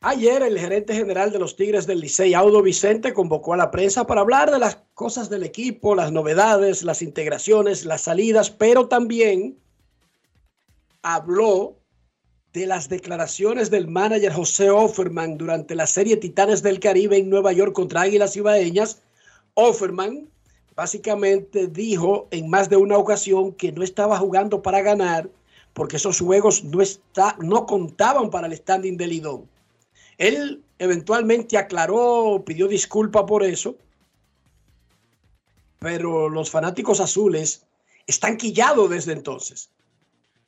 Ayer el gerente general de los Tigres del Licey, Audo Vicente, convocó a la prensa para hablar de las cosas del equipo, las novedades, las integraciones, las salidas, pero también habló de las declaraciones del manager José Offerman durante la serie Titanes del Caribe en Nueva York contra Águilas Ibaeñas. Offerman básicamente dijo en más de una ocasión que no estaba jugando para ganar porque esos juegos no, está, no contaban para el standing del Lidón. Él eventualmente aclaró, pidió disculpa por eso, pero los fanáticos azules están quillados desde entonces.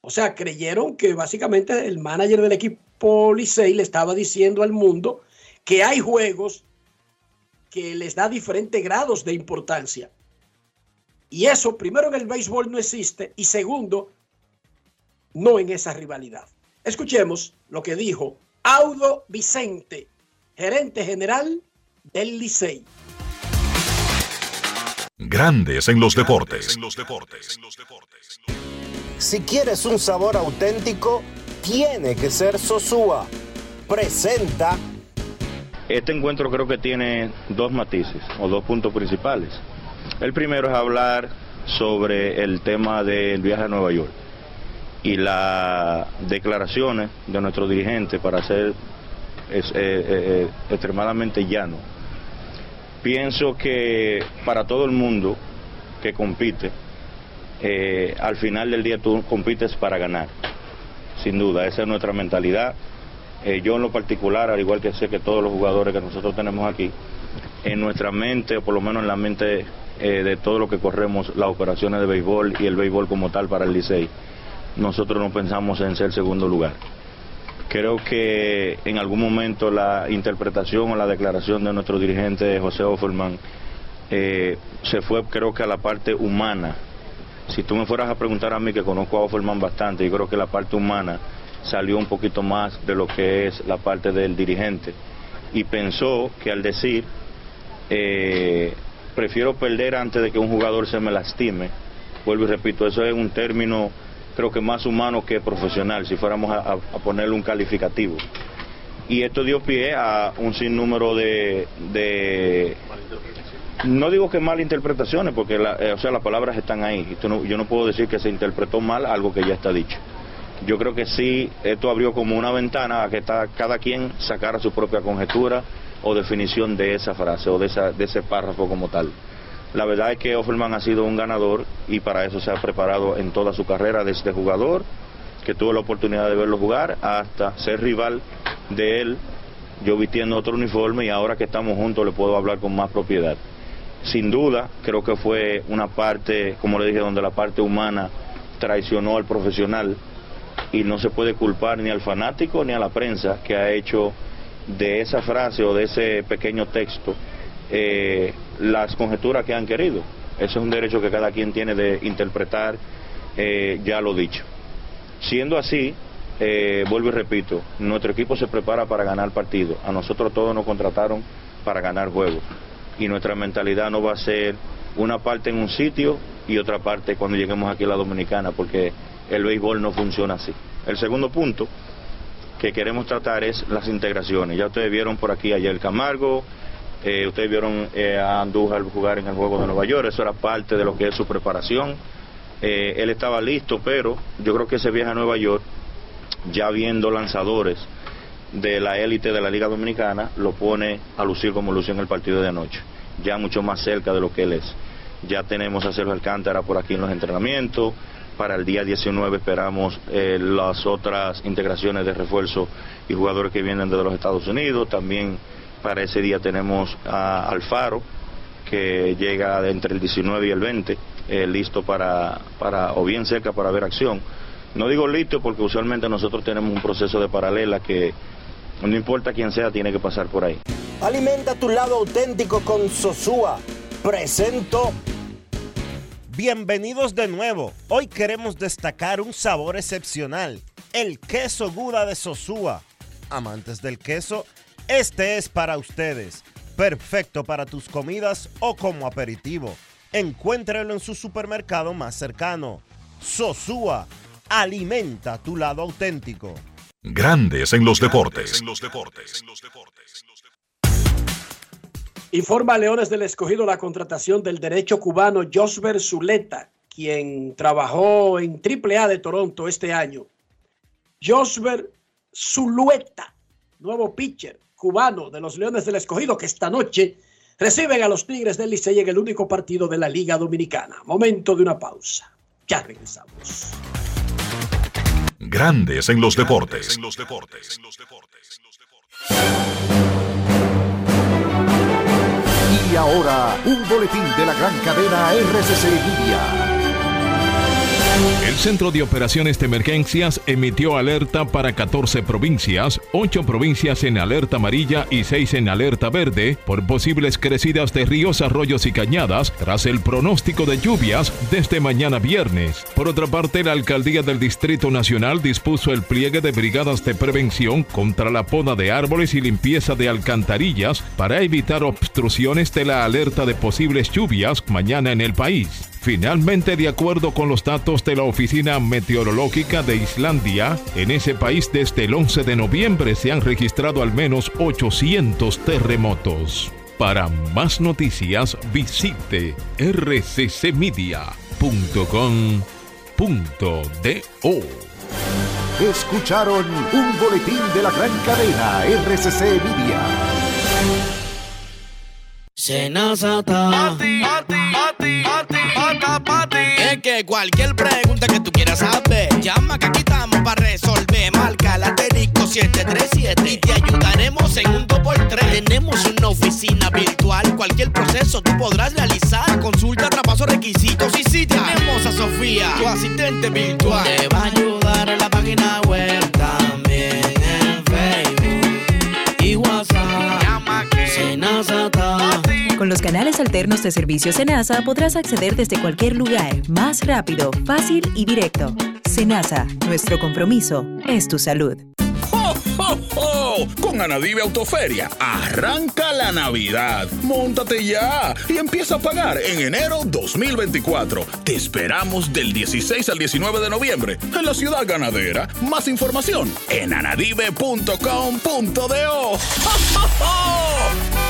O sea, creyeron que básicamente el manager del equipo Licey le estaba diciendo al mundo que hay juegos que les da diferentes grados de importancia. Y eso, primero, en el béisbol no existe y segundo, no en esa rivalidad. Escuchemos lo que dijo Audo Vicente, gerente general del Licey. Grandes en los deportes. Si quieres un sabor auténtico, tiene que ser Sosúa. Presenta. Este encuentro creo que tiene dos matices o dos puntos principales. El primero es hablar sobre el tema del viaje a Nueva York y las declaraciones de nuestro dirigente para ser es, eh, eh, extremadamente llano. Pienso que para todo el mundo que compite, eh, al final del día tú compites para ganar, sin duda, esa es nuestra mentalidad. Eh, yo en lo particular, al igual que sé que todos los jugadores que nosotros tenemos aquí, en nuestra mente, o por lo menos en la mente eh, de todo lo que corremos, las operaciones de béisbol y el béisbol como tal para el Licey, nosotros no pensamos en ser segundo lugar. Creo que en algún momento la interpretación o la declaración de nuestro dirigente José Offerman eh, se fue creo que a la parte humana. Si tú me fueras a preguntar a mí que conozco a Offerman bastante, yo creo que la parte humana salió un poquito más de lo que es la parte del dirigente. Y pensó que al decir, eh, prefiero perder antes de que un jugador se me lastime, vuelvo y repito, eso es un término creo que más humano que profesional, si fuéramos a, ponerle un calificativo. Y esto dio pie a un sinnúmero de, de no digo que malinterpretaciones, porque la, eh, o sea, las palabras están ahí. Yo no puedo decir que se interpretó mal algo que ya está dicho. Yo creo que sí, esto abrió como una ventana a que cada quien sacara su propia conjetura o definición de esa frase o de, esa, de ese párrafo como tal. La verdad es que Offerman ha sido un ganador y para eso se ha preparado en toda su carrera desde jugador, que tuvo la oportunidad de verlo jugar, hasta ser rival de él, yo vistiendo otro uniforme y ahora que estamos juntos le puedo hablar con más propiedad. Sin duda, creo que fue una parte, como le dije, donde la parte humana traicionó al profesional y no se puede culpar ni al fanático ni a la prensa que ha hecho de esa frase o de ese pequeño texto eh, las conjeturas que han querido. Eso es un derecho que cada quien tiene de interpretar, eh, ya lo dicho. Siendo así, eh, vuelvo y repito, nuestro equipo se prepara para ganar partido. A nosotros todos nos contrataron para ganar juegos. Y nuestra mentalidad no va a ser una parte en un sitio y otra parte cuando lleguemos aquí a la Dominicana, porque el béisbol no funciona así. El segundo punto que queremos tratar es las integraciones. Ya ustedes vieron por aquí ayer Camargo, eh, ustedes vieron eh, a Andújar jugar en el juego de Nueva York, eso era parte de lo que es su preparación. Eh, él estaba listo, pero yo creo que ese viaje a Nueva York, ya viendo lanzadores de la élite de la Liga Dominicana, lo pone a lucir como lució en el partido de anoche, ya mucho más cerca de lo que él es. Ya tenemos a Sergio Alcántara por aquí en los entrenamientos. Para el día 19 esperamos las otras integraciones de refuerzo y jugadores que vienen de los Estados Unidos. También para ese día tenemos a Alfaro, que llega entre el 19 y el 20, eh, listo para, para, o bien cerca para ver acción. No digo listo porque usualmente nosotros tenemos un proceso de paralela que no importa quién sea, tiene que pasar por ahí. Alimenta tu lado auténtico con Sosúa. Presento. Bienvenidos de nuevo. Hoy queremos destacar un sabor excepcional, el queso Guda de Sosúa. Amantes del queso, este es para ustedes. Perfecto para tus comidas o como aperitivo. Encuéntralo en su supermercado más cercano. Sosúa, alimenta tu lado auténtico. Grandes en los deportes. Informa a Leones del Escogido la contratación del derecho cubano Josber Zuleta, quien trabajó en AAA de Toronto este año. Josber Zulueta, nuevo pitcher cubano de los Leones del Escogido que esta noche reciben a los Tigres del Licey en el único partido de la Liga Dominicana. Momento de una pausa. Ya regresamos. Grandes en los deportes. Y ahora, un boletín de la gran cadena RCC Media. El Centro de Operaciones de Emergencias emitió alerta para 14 provincias, 8 provincias en alerta amarilla y 6 en alerta verde por posibles crecidas de ríos, arroyos y cañadas tras el pronóstico de lluvias desde mañana viernes. Por otra parte, la Alcaldía del Distrito Nacional dispuso el pliegue de brigadas de prevención contra la poda de árboles y limpieza de alcantarillas para evitar obstrucciones de la alerta de posibles lluvias mañana en el país. Finalmente, de acuerdo con los datos de la Oficina Meteorológica de Islandia, en ese país desde el 11 de noviembre se han registrado al menos 800 terremotos. Para más noticias, visite rccmedia.com.do. Escucharon un boletín de la gran cadena RCC Media. Es que Cualquier pregunta que tú quieras saber, llama que aquí estamos para resolver. Marca la asterisco 737 y te ayudaremos en un 2x3. Tenemos una oficina virtual, cualquier proceso tú podrás realizar. Consulta, traspaso, requisitos y si tenemos a Sofía, tu asistente virtual. Te va a ayudar en la página canales alternos de servicio Senasa podrás acceder desde cualquier lugar, más rápido, fácil y directo. Senasa, nuestro compromiso es tu salud. ¡Jo, jo, jo! Con Anadive Autoferia, arranca la Navidad. Móntate ya y empieza a pagar en enero 2024. Te esperamos del 16 al 19 de noviembre en la ciudad ganadera. Más información en anadive.com.do. ¡Jo, jo, jo!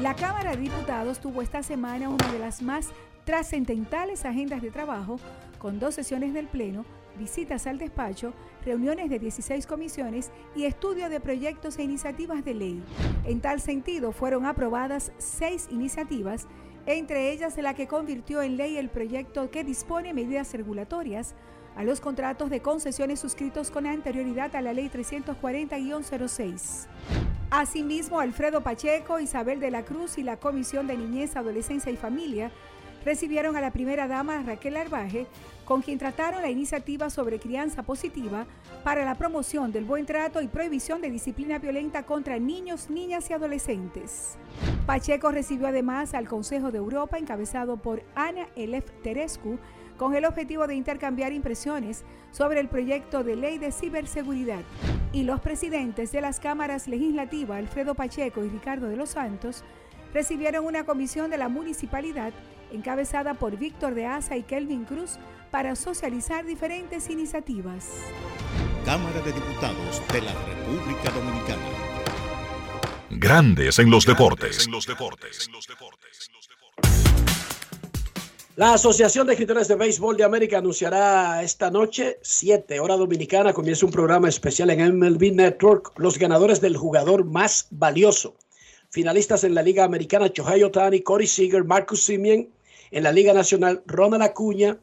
La Cámara de Diputados tuvo esta semana una de las más trascendentales agendas de trabajo, con dos sesiones del Pleno, visitas al despacho, reuniones de 16 comisiones y estudio de proyectos e iniciativas de ley. En tal sentido, fueron aprobadas seis iniciativas, entre ellas la que convirtió en ley el proyecto que dispone medidas regulatorias a los contratos de concesiones suscritos con anterioridad a la Ley 340-06. Asimismo, Alfredo Pacheco, Isabel de la Cruz y la Comisión de Niñez, Adolescencia y Familia recibieron a la primera dama Raquel Arbaje, con quien trataron la iniciativa sobre crianza positiva para la promoción del buen trato y prohibición de disciplina violenta contra niños, niñas y adolescentes. Pacheco recibió además al Consejo de Europa, encabezado por Ana Elef Terescu, con el objetivo de intercambiar impresiones sobre el proyecto de ley de ciberseguridad. Y los presidentes de las cámaras legislativas, Alfredo Pacheco y Ricardo de los Santos, recibieron una comisión de la municipalidad encabezada por Víctor de Asa y Kelvin Cruz para socializar diferentes iniciativas. Cámara de Diputados de la República Dominicana. Grandes en los deportes. La Asociación de Escritores de Béisbol de América anunciará esta noche, 7 hora dominicana, comienza un programa especial en MLB Network, los ganadores del jugador más valioso. Finalistas en la Liga Americana, Shohei Otani, Corey Seager, Marcus Simeon. En la Liga Nacional, Ronald Acuña,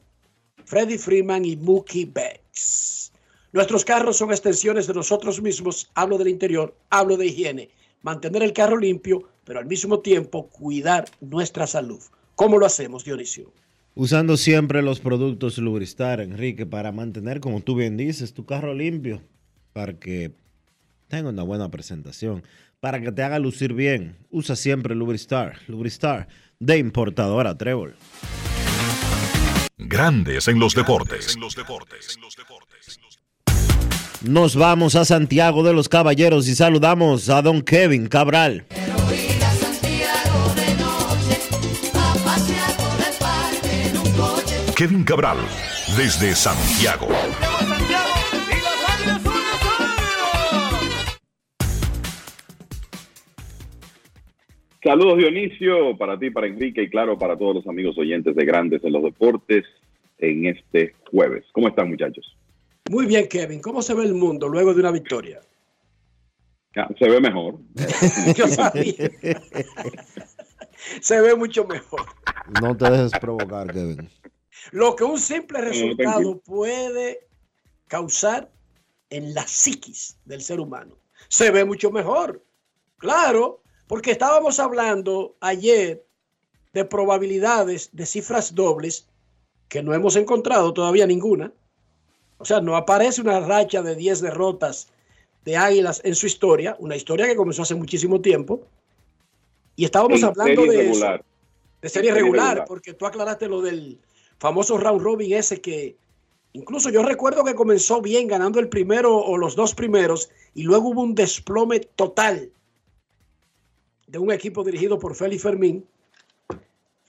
Freddie Freeman y Mookie Betts. Nuestros carros son extensiones de nosotros mismos. Hablo del interior, hablo de higiene. Mantener el carro limpio, pero al mismo tiempo cuidar nuestra salud. ¿Cómo lo hacemos, Dionisio? Usando siempre los productos Lubristar, Enrique, para mantener, como tú bien dices, tu carro limpio, para que tenga una buena presentación, para que te haga lucir bien. Usa siempre Lubristar, Lubristar de importadora Trébol. Grandes en los deportes. Nos vamos a Santiago de los Caballeros y saludamos a don Kevin Cabral. Kevin Cabral, desde Santiago. Saludos Dionisio, para ti, para Enrique y claro, para todos los amigos oyentes de Grandes en los Deportes en este jueves. ¿Cómo están muchachos? Muy bien, Kevin. ¿Cómo se ve el mundo luego de una victoria? Ah, se ve mejor. Yo sabía. se ve mucho mejor. No te dejes provocar, Kevin. Lo que un simple resultado puede causar en la psiquis del ser humano. Se ve mucho mejor. Claro, Porque estábamos hablando ayer de probabilidades de cifras dobles que no hemos encontrado todavía ninguna. O sea, no aparece una racha de 10 derrotas de Águilas en su historia, una historia que comenzó hace muchísimo tiempo. Y estábamos hablando de regular. de serie regular, porque tú aclaraste lo del famoso round robin ese que incluso yo recuerdo que comenzó bien ganando el primero o los dos primeros y luego hubo un desplome total de un equipo dirigido por Félix Fermín,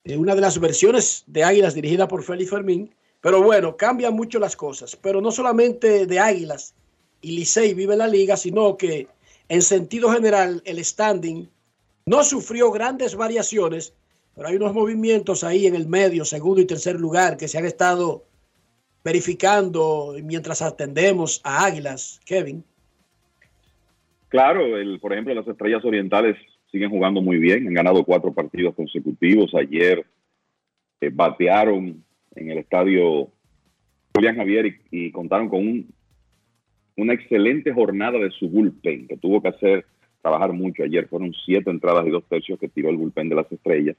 de una de las versiones de Águilas dirigida por Félix Fermín, pero bueno, cambian mucho las cosas, pero no solamente de Águilas y Licey vive la liga, sino que en sentido general el standing no sufrió grandes variaciones, pero hay unos movimientos ahí en el medio, segundo y tercer lugar que se han estado verificando mientras atendemos a Águilas, Kevin. Claro, el, por ejemplo, las estrellas orientales siguen jugando muy bien, han ganado cuatro partidos consecutivos. Ayer eh, batearon en el estadio Julián Javier y, contaron con un, una excelente jornada de su bullpen, que tuvo que hacer trabajar mucho. Ayer fueron siete entradas y dos tercios que tiró el bullpen de las estrellas.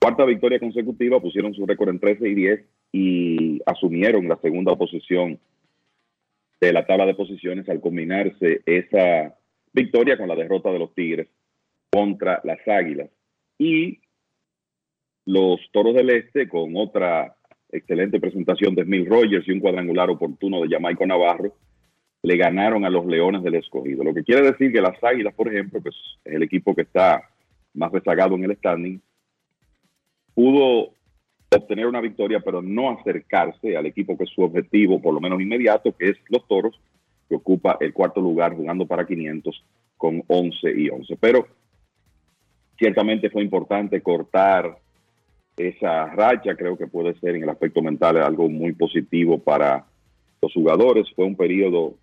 Cuarta victoria consecutiva, pusieron su récord en 13 y 10 y asumieron la segunda posición de la tabla de posiciones al combinarse esa victoria con la derrota de los Tigres contra las Águilas. Y los Toros del Este con otra excelente presentación de Smith Rogers y un cuadrangular oportuno de Jamaico Navarro, le ganaron a los Leones del Escogido. Lo que quiere decir que las Águilas, por ejemplo, que es el equipo que está más rezagado en el standing, pudo obtener una victoria, pero no acercarse al equipo que es su objetivo, por lo menos inmediato, que es los Toros, que ocupa el cuarto lugar jugando para 500 con 11 y 11. Pero ciertamente fue importante cortar esa racha, creo que puede ser en el aspecto mental algo muy positivo para los jugadores. Fue un periodo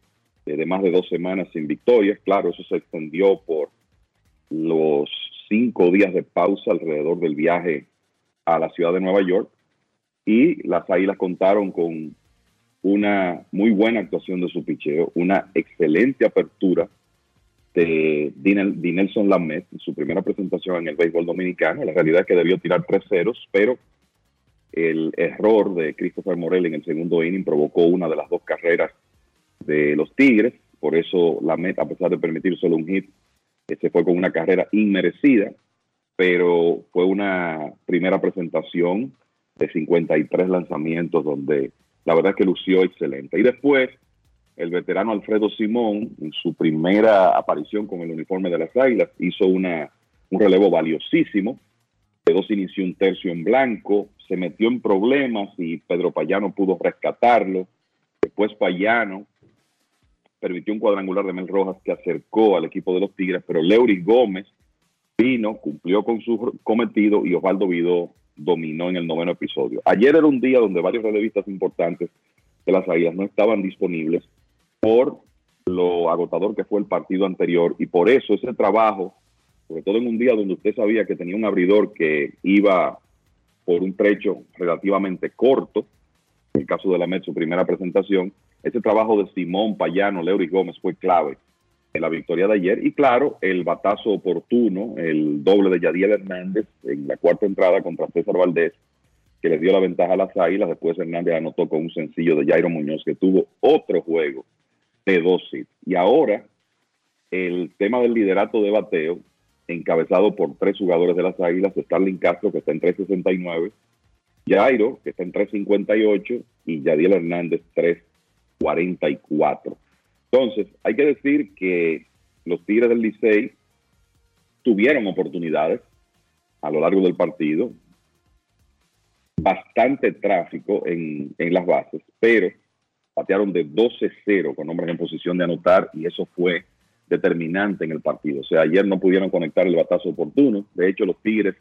de más de dos semanas sin victorias. Claro, eso se extendió por los cinco días de pausa alrededor del viaje a la ciudad de Nueva York y las Águilas contaron con una muy buena actuación de su picheo, una excelente apertura de Dinelson Lamet en su primera presentación en el béisbol dominicano. La realidad es que debió tirar tres ceros, pero el error de Christopher Morel en el segundo inning provocó una de las dos carreras de los Tigres. Por eso Lamet, a pesar de permitir solo un hit, se fue con una carrera inmerecida pero fue una primera presentación de 53 lanzamientos donde la verdad es que lució excelente. Y después, el veterano Alfredo Simón, en su primera aparición con el uniforme de las Águilas, hizo una, un relevo valiosísimo. De dos inició un tercio en blanco, se metió en problemas y Pedro Payano pudo rescatarlo. Después Payano permitió un cuadrangular de Mel Rojas que acercó al equipo de los Tigres, pero Leury Gómez vino, cumplió con su cometido y Osvaldo Vidó dominó en el noveno episodio. Ayer era un día donde varios revistas importantes de las Águilas no estaban disponibles por lo agotador que fue el partido anterior y por eso ese trabajo, sobre todo en un día donde usted sabía que tenía un abridor que iba por un trecho relativamente corto, en el caso de la Met, su primera presentación, ese trabajo de Simón Payano, Leury Gómez fue clave la victoria de ayer. Y claro, el batazo oportuno, el doble de Yadiel Hernández en la cuarta entrada contra César Valdés, que le dio la ventaja a las Águilas. Después Hernández anotó con un sencillo de Jairo Muñoz, que tuvo otro juego de dos hits. Y ahora, el tema del liderato de bateo, encabezado por tres jugadores de las Águilas, Starling Castro, que está en 369, Jairo, que está en 358, y Yadiel Hernández, 344. Entonces, hay que decir que los Tigres del Licey tuvieron oportunidades a lo largo del partido, bastante tráfico en, en las bases, pero patearon de 12-0 con hombres en posición de anotar y eso fue determinante en el partido. O sea, ayer no pudieron conectar el batazo oportuno. De hecho, los Tigres,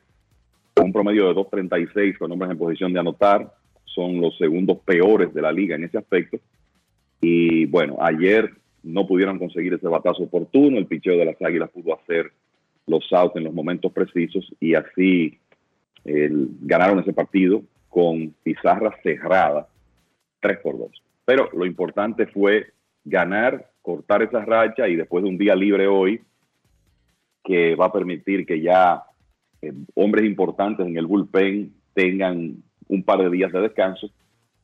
con un promedio de 2.36 con hombres en posición de anotar, son los segundos peores de la liga en ese aspecto. Y bueno, ayer no pudieron conseguir ese batazo oportuno, el picheo de las Águilas pudo hacer los outs en los momentos precisos y así ganaron ese partido con pizarra cerrada, 3 por 2. Pero lo importante fue ganar, cortar esa racha y después de un día libre hoy, que va a permitir que ya eh, hombres importantes en el bullpen tengan un par de días de descanso.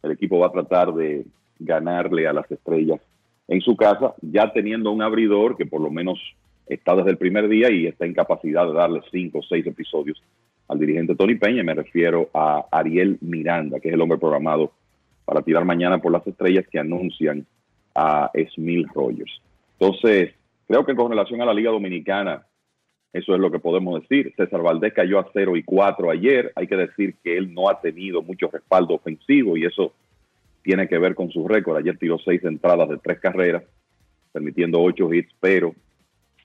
El equipo va a tratar de ganarle a las estrellas en su casa, ya teniendo un abridor que por lo menos está desde el primer día y está en capacidad de darle cinco o seis episodios al dirigente Tony Peña. Me refiero a Ariel Miranda, que es el hombre programado para tirar mañana por las estrellas que anuncian a Smil Rogers. Entonces, creo que con relación a la Liga Dominicana, eso es lo que podemos decir. César Valdés cayó a 0 y 4 ayer. Hay que decir que él no ha tenido mucho respaldo ofensivo y eso tiene que ver con su récord. Ayer tiró seis entradas de tres carreras, permitiendo ocho hits, pero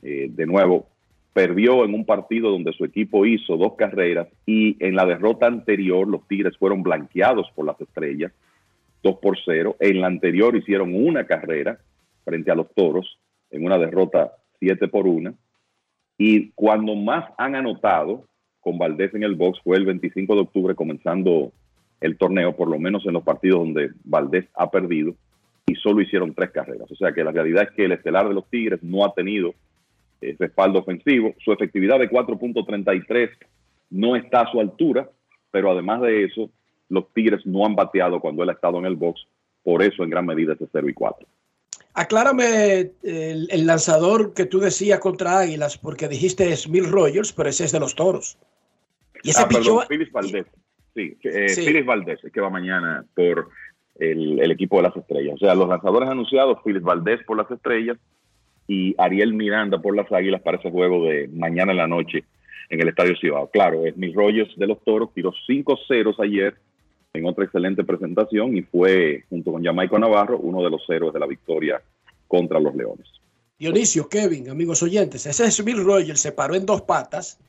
eh, de nuevo perdió en un partido donde su equipo hizo dos carreras y en la derrota anterior los Tigres fueron blanqueados por las estrellas, dos por cero. En la anterior hicieron una carrera frente a los Toros en una derrota siete por una. Y cuando más han anotado con Valdés en el box fue el 25 de octubre comenzando el torneo, por lo menos en los partidos donde Valdés ha perdido, y solo hicieron tres carreras. O sea que la realidad es que el estelar de los Tigres no ha tenido eh, respaldo ofensivo. Su efectividad de 4.33 no está a su altura, pero además de eso, los Tigres no han bateado cuando él ha estado en el box, por eso en gran medida es de 0 y 4. Aclárame el, lanzador que tú decías contra Águilas, porque dijiste es Mil Rogers, pero ese es de los toros. Y ese ah, perdón, Valdés. Sí, eh, Valdés, que va mañana por el, el, equipo de las estrellas. O sea, los lanzadores anunciados, Phillips Valdés por las estrellas y Ariel Miranda por las Águilas para ese juego de mañana en la noche en el Estadio Cibao. Claro, es Mil Rogers de los Toros, tiró 5 ceros ayer en otra excelente presentación y fue, junto con Jamaico Navarro, uno de los héroes de la victoria contra los Leones. Dionisio, Kevin, amigos oyentes, ese Mil Rogers se paró en dos patas,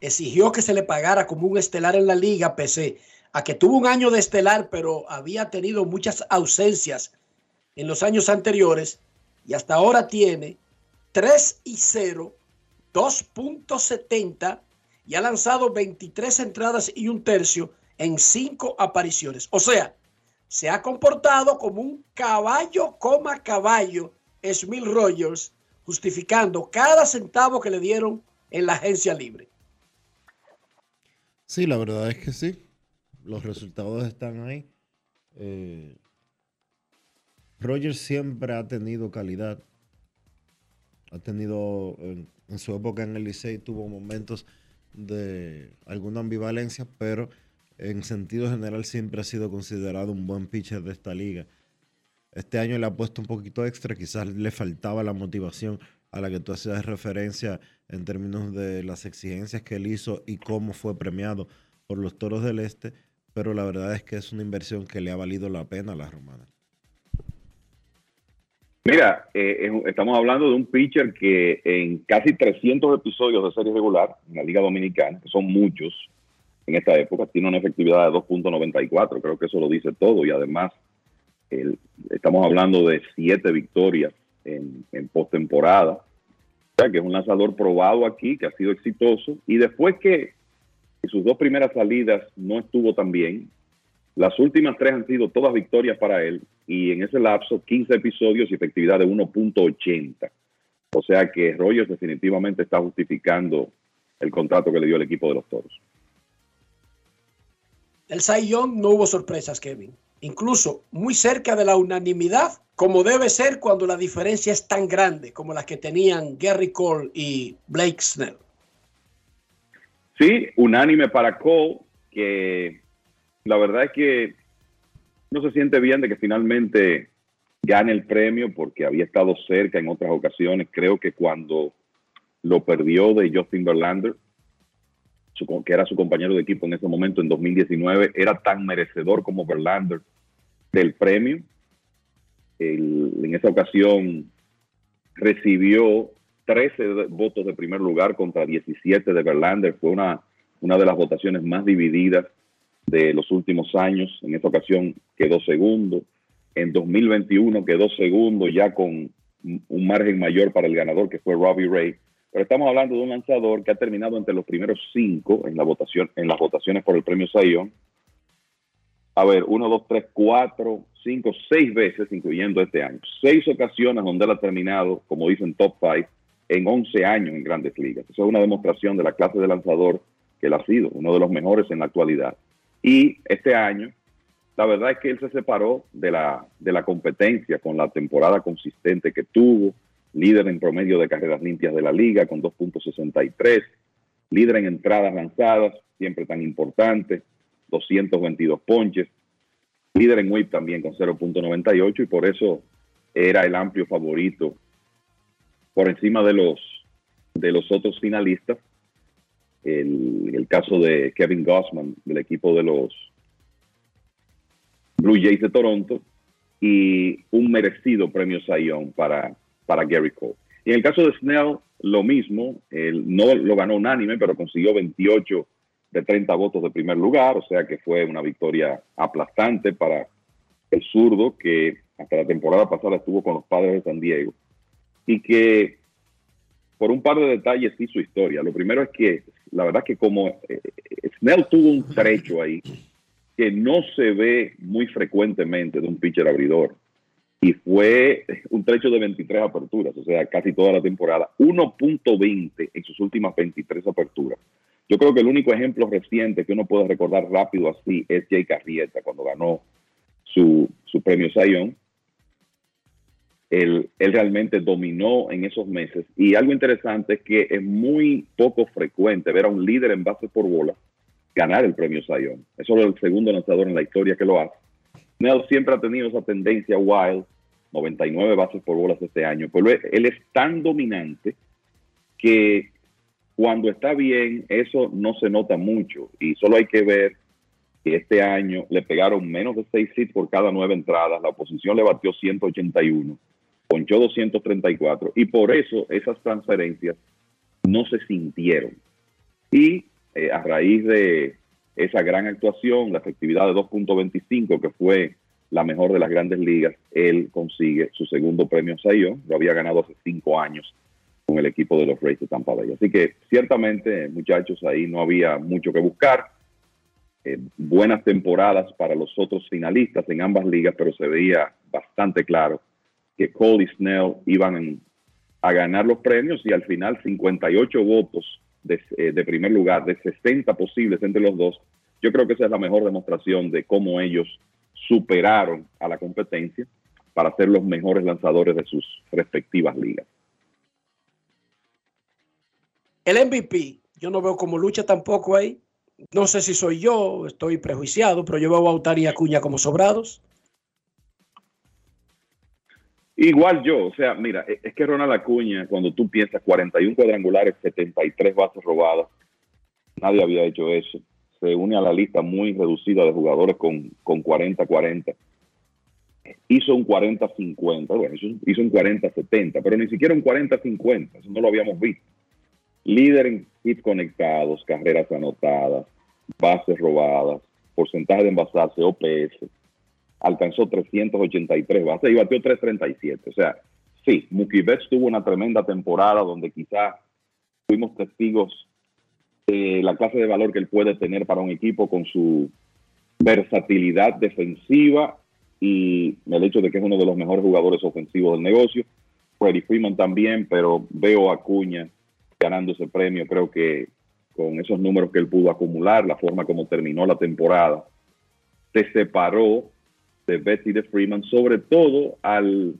exigió que se le pagara como un estelar en la liga, pese a que tuvo un año de estelar, pero había tenido muchas ausencias en los años anteriores y hasta ahora tiene 3 y 0, 2.70 y ha lanzado 23 entradas y un tercio en 5 apariciones. O sea, se ha comportado como un caballo coma caballo Smil Rogers, justificando cada centavo que le dieron en la agencia libre. Sí, la verdad es que sí. Los resultados están ahí. Eh, Rogers siempre ha tenido calidad. Ha tenido, en, su época en el Licey, tuvo momentos de alguna ambivalencia, pero en sentido general siempre ha sido considerado un buen pitcher de esta liga. Este año le ha puesto un poquito extra, quizás le faltaba la motivación a la que tú hacías referencia en términos de las exigencias que él hizo y cómo fue premiado por los Toros del Este, pero la verdad es que es una inversión que le ha valido la pena a la Romana. Mira, eh, estamos hablando de un pitcher que en casi 300 episodios de serie regular en la Liga Dominicana, que son muchos en esta época, tiene una efectividad de 2.94. Creo que eso lo dice todo. Y además, estamos hablando de siete victorias en, en postemporada. O sea, que es un lanzador probado aquí, que ha sido exitoso. Y después que sus dos primeras salidas no estuvo tan bien, las últimas tres han sido todas victorias para él y en ese lapso 15 episodios y efectividad de 1.80. O sea que Rogers definitivamente está justificando el contrato que le dio el equipo de los Toros. El Cy Young no hubo sorpresas, Kevin. Incluso muy cerca de la unanimidad, como debe ser cuando la diferencia es tan grande como las que tenían Gary Cole y Blake Snell. Sí, unánime para Cole, que la verdad es que no se siente bien de que finalmente gane el premio porque había estado cerca en otras ocasiones. Creo que cuando lo perdió de Justin Verlander, que era su compañero de equipo en ese momento, en 2019, era tan merecedor como Verlander del premio. en esa ocasión recibió 13 votos de primer lugar contra 17 de Verlander. Fue una, una de las votaciones más divididas de los últimos años. En esta ocasión quedó segundo. En 2021 quedó segundo ya con un margen mayor para el ganador que fue Robbie Ray. Pero estamos hablando de un lanzador que ha terminado entre los primeros cinco en la votación, en las votaciones por el premio Sayón. A ver, uno, dos, tres, cuatro, cinco, seis veces, incluyendo este año. Seis ocasiones donde él ha terminado, como dicen, top five. en 11 años en grandes ligas. Eso es una demostración de la clase de lanzador que él ha sido, uno de los mejores en la actualidad. Y este año, la verdad es que él se separó de la, de la competencia con la temporada consistente que tuvo, líder en promedio de carreras limpias de la liga con 2.63, líder en entradas lanzadas, siempre tan importante, 222 ponches, líder en whip también con 0.98 y por eso era el amplio favorito por encima de los de los otros finalistas. El, caso de Kevin Gossman del equipo de los Blue Jays de Toronto y un merecido premio Sayón para, para Gary Cole. Y en el caso de Snell, lo mismo, él no lo ganó unánime, pero consiguió 28 de 30 votos de primer lugar, o sea que fue una victoria aplastante para el zurdo que hasta la temporada pasada estuvo con los padres de San Diego y que por un par de detalles hizo historia. Lo primero es que la verdad que como eh, Snell tuvo un trecho ahí que no se ve muy frecuentemente de un pitcher abridor y fue un trecho de 23 aperturas, o sea, casi toda la temporada, 1.20 en sus últimas 23 aperturas. Yo creo que el único ejemplo reciente que uno puede recordar rápido así es Jay Carrieta cuando ganó su, su premio Sayón. Él, él, realmente dominó en esos meses. Y algo interesante es que es muy poco frecuente ver a un líder en base por bola ganar el premio Sayón. Es solo el segundo lanzador en la historia que lo hace. Nell siempre ha tenido esa tendencia wild, 99 bases por bolas este año, pero él es tan dominante que cuando está bien, eso no se nota mucho y solo hay que ver que este año le pegaron menos de 6 hits por cada nueve entradas, la oposición le batió 181, ponchó 234 y por eso esas transferencias no se sintieron. Y eh, a raíz de esa gran actuación, la efectividad de 2.25, que fue la mejor de las grandes ligas, él consigue su segundo premio Sayón, lo había ganado hace cinco años con el equipo de los Rays de Tampa Bay. Así que ciertamente, muchachos, ahí no había mucho que buscar. Eh, buenas temporadas para los otros finalistas en ambas ligas, pero se veía bastante claro que Cole y Snell iban a ganar los premios y al final 58 votos de, eh, de, primer lugar, de 60 posibles entre los dos. Yo creo que esa es la mejor demostración de cómo ellos superaron a la competencia para ser los mejores lanzadores de sus respectivas ligas. El MVP, yo no veo como lucha tampoco ahí. No sé si soy yo, estoy prejuiciado, pero yo veo a Bautari y Acuña como sobrados. Igual yo, o sea, mira, e-, es que Ronald Acuña, cuando tú piensas 41 cuadrangulares, 73 bases robadas, nadie había hecho eso. Se une a la lista muy reducida de jugadores con, con 40-40. Hizo un 40-50, bueno, hizo un 40-70, pero ni siquiera un 40-50, eso no lo habíamos visto líder en hits conectados, carreras anotadas, bases robadas, porcentaje de envasarse, OPS, alcanzó 383 bases y batió 337. O sea, sí, Mookie Betts tuvo una tremenda temporada donde quizá fuimos testigos de la clase de valor que él puede tener para un equipo con su versatilidad defensiva y el hecho de que es uno de los mejores jugadores ofensivos del negocio. Freddie Freeman también, pero veo a Cuña ganando ese premio. Creo que con esos números que él pudo acumular, la forma como terminó la temporada, se separó de Betty de Freeman, sobre todo al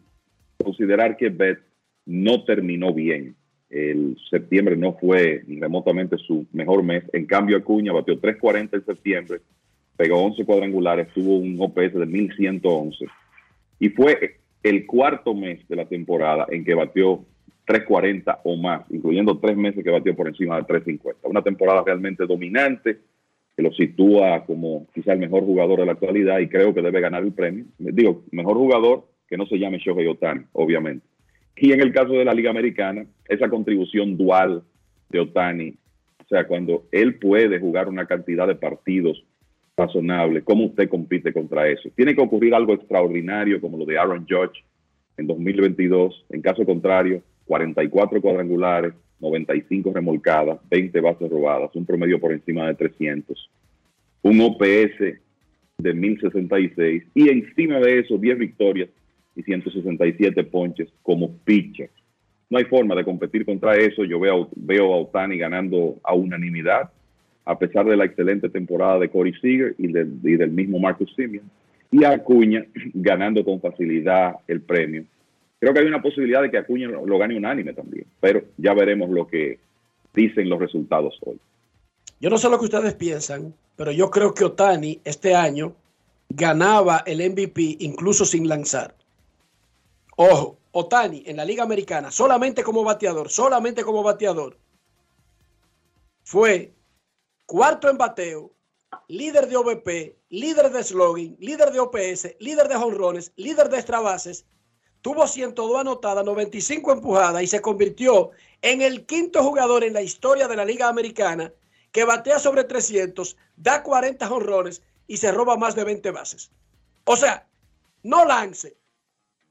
considerar que Beth no terminó bien. El septiembre no fue remotamente su mejor mes. En cambio, Acuña batió 3.40 en septiembre, pegó 11 cuadrangulares, tuvo un OPS de 1111 y fue el cuarto mes de la temporada en que batió 340 o más, incluyendo tres meses que batió por encima de 350. Una temporada realmente dominante lo sitúa como quizá el mejor jugador de la actualidad y creo que debe ganar el premio. Digo, mejor jugador que no se llame Shohei Otani, obviamente. Y en el caso de la Liga Americana, esa contribución dual de Otani, o sea, cuando él puede jugar una cantidad de partidos razonables, ¿cómo usted compite contra eso? Tiene que ocurrir algo extraordinario como lo de Aaron Judge en 2022. En caso contrario, 44 cuadrangulares, 95 remolcadas, 20 bases robadas, un promedio por encima de 300, un OPS de 1066 y encima de eso 10 victorias y 167 ponches como pitcher. no hay forma de competir contra eso. Yo veo, veo a Otani ganando a unanimidad, a pesar de la excelente temporada de Corey Seager y, y del mismo Marcus Simeon, y a Acuña ganando con facilidad el premio. Creo que hay una posibilidad de que Acuña lo gane unánime también, pero ya veremos lo que dicen los resultados hoy. Yo no sé lo que ustedes piensan, pero yo creo que Otani este año ganaba el MVP incluso sin lanzar. Ojo, Otani en la Liga Americana, solamente como bateador, solamente como bateador, fue cuarto en bateo, líder de OVP, líder de slogan, líder de OPS, líder de jonrones, líder de extra bases, tuvo 102 anotadas, 95 empujadas y se convirtió en el quinto jugador en la historia de la Liga Americana que batea sobre 300, da 40 jonrones y se roba más de 20 bases. O sea, no lance.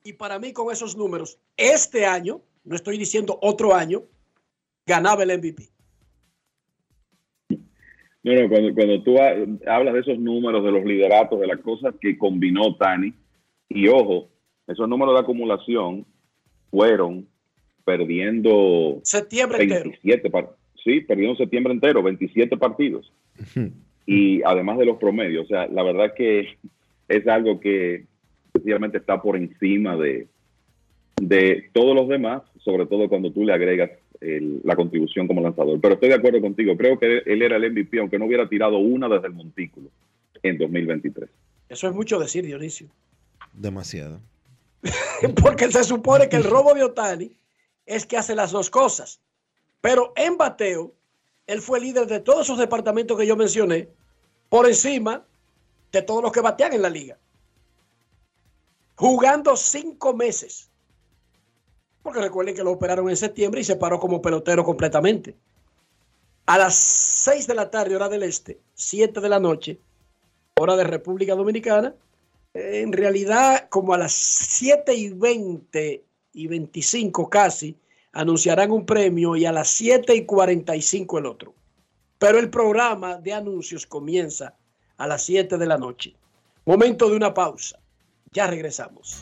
Y para mí con esos números, este año, no estoy diciendo otro año, ganaba el MVP. No, cuando, cuando tú hablas de esos números, de los lideratos, de las cosas que combinó Tani, y ojo, esos números de acumulación fueron perdiendo septiembre 27 sí, perdieron septiembre entero, 27 partidos. Y además de los promedios, o sea, la verdad que es algo que sencillamente está por encima de, de todos los demás, sobre todo cuando tú le agregas la contribución como lanzador. Pero estoy de acuerdo contigo, creo que él era el MVP, aunque no hubiera tirado una desde el montículo en 2023. Eso es mucho decir, Dionisio. Demasiado. Porque se supone que el robo de Otani es que hace las dos cosas. Pero en bateo, él fue líder de todos esos departamentos que yo mencioné, por encima de todos los que batean en la liga. Jugando cinco meses. Porque recuerden que lo operaron en septiembre y se paró como pelotero completamente. A las seis de la tarde, hora del este, siete de la noche, hora de República Dominicana, en realidad como a las siete y veinte y veinticinco casi, anunciarán un premio y a las 7 y 45 el otro. Pero el programa de anuncios comienza a las 7 de la noche. Momento de una pausa. Ya regresamos.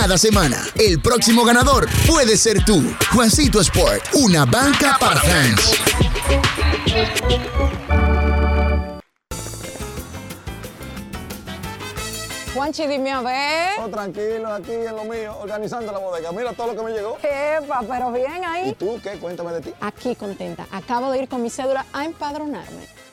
semana. El próximo ganador puede ser tú. Juancito Sport, una banca para fans. Juanchi, dime a ver. Oh, tranquilo, aquí en lo mío, organizando la bodega. Mira todo lo que me llegó. Epa, pero bien ahí. ¿Y tú qué? Cuéntame de ti. Aquí contenta. Acabo de ir con mi cédula a empadronarme.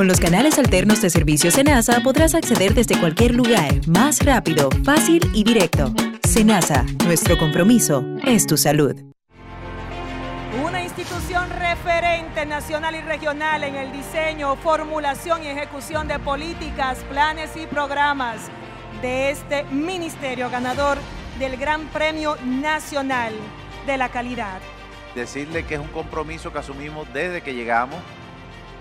Con los canales alternos de servicio Senasa podrás acceder desde cualquier lugar, más rápido, fácil y directo. Senasa, nuestro compromiso es tu salud. Una institución referente nacional y regional en el diseño, formulación y ejecución de políticas, planes y programas de este ministerio ganador del Gran Premio Nacional de la Calidad. Decirle que es un compromiso que asumimos desde que llegamos